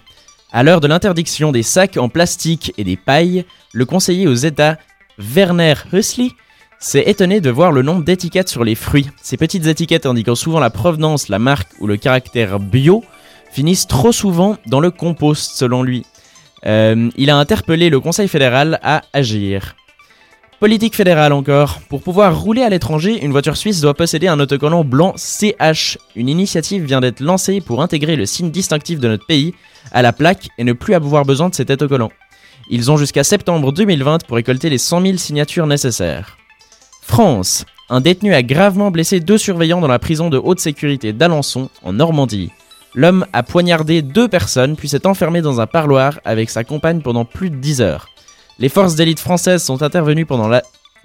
À l'heure de l'interdiction des sacs en plastique et des pailles, le conseiller aux États Werner Hösli s'est étonné de voir le nombre d'étiquettes sur les fruits. Ces petites étiquettes indiquant souvent la provenance, la marque ou le caractère bio finissent trop souvent dans le compost selon lui. Euh, il a interpellé le Conseil fédéral à agir. Politique fédérale encore. Pour pouvoir rouler à l'étranger, une voiture suisse doit posséder un autocollant blanc CH. Une initiative vient d'être lancée pour intégrer le signe distinctif de notre pays à la plaque et ne plus avoir besoin de cet autocollant. Ils ont jusqu'à septembre 2020 pour récolter les 100 000 signatures nécessaires. France. Un détenu a gravement blessé deux surveillants dans la prison de haute sécurité d'Alençon, en Normandie. L'homme a poignardé deux personnes puis s'est enfermé dans un parloir avec sa compagne pendant plus de 10 heures. Les forces d'élite françaises sont intervenues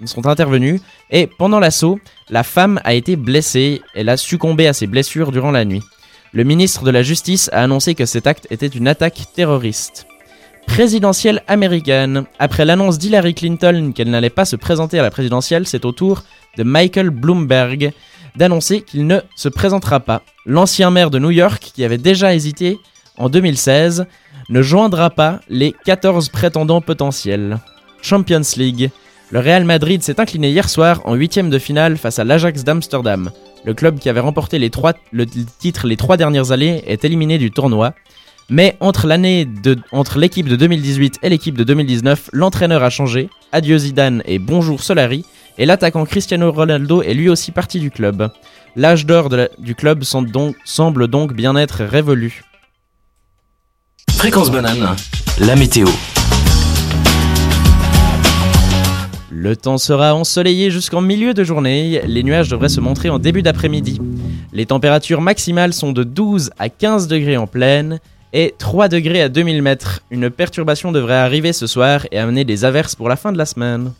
sont intervenues et pendant l'assaut, la femme a été blessée, elle a succombé à ses blessures durant la nuit. Le ministre de la Justice a annoncé que cet acte était une attaque terroriste. Présidentielle américaine. Après l'annonce d'Hillary Clinton qu'elle n'allait pas se présenter à la présidentielle, c'est au tour de Michael Bloomberg d'annoncer qu'il ne se présentera pas. L'ancien maire de New York, qui avait déjà hésité en 2016, ne joindra pas les 14 prétendants potentiels. Champions League. Le Real Madrid s'est incliné hier soir en huitième de finale face à l'Ajax d'Amsterdam. Le club qui avait remporté le titre les trois dernières années est éliminé du tournoi. Mais entre l'équipe de 2018 et l'équipe de 2019, l'entraîneur a changé. Adieu Zidane et bonjour Solari. Et l'attaquant Cristiano Ronaldo est lui aussi parti du club. L'âge d'or du club semble donc bien être révolu. Fréquence banane, la météo. Le temps sera ensoleillé jusqu'en milieu de journée, les nuages devraient se montrer en début d'après-midi. Les températures maximales sont de 12 à 15 degrés en plaine et 3 degrés à 2000 mètres. Une perturbation devrait arriver ce soir et amener des averses pour la fin de la semaine.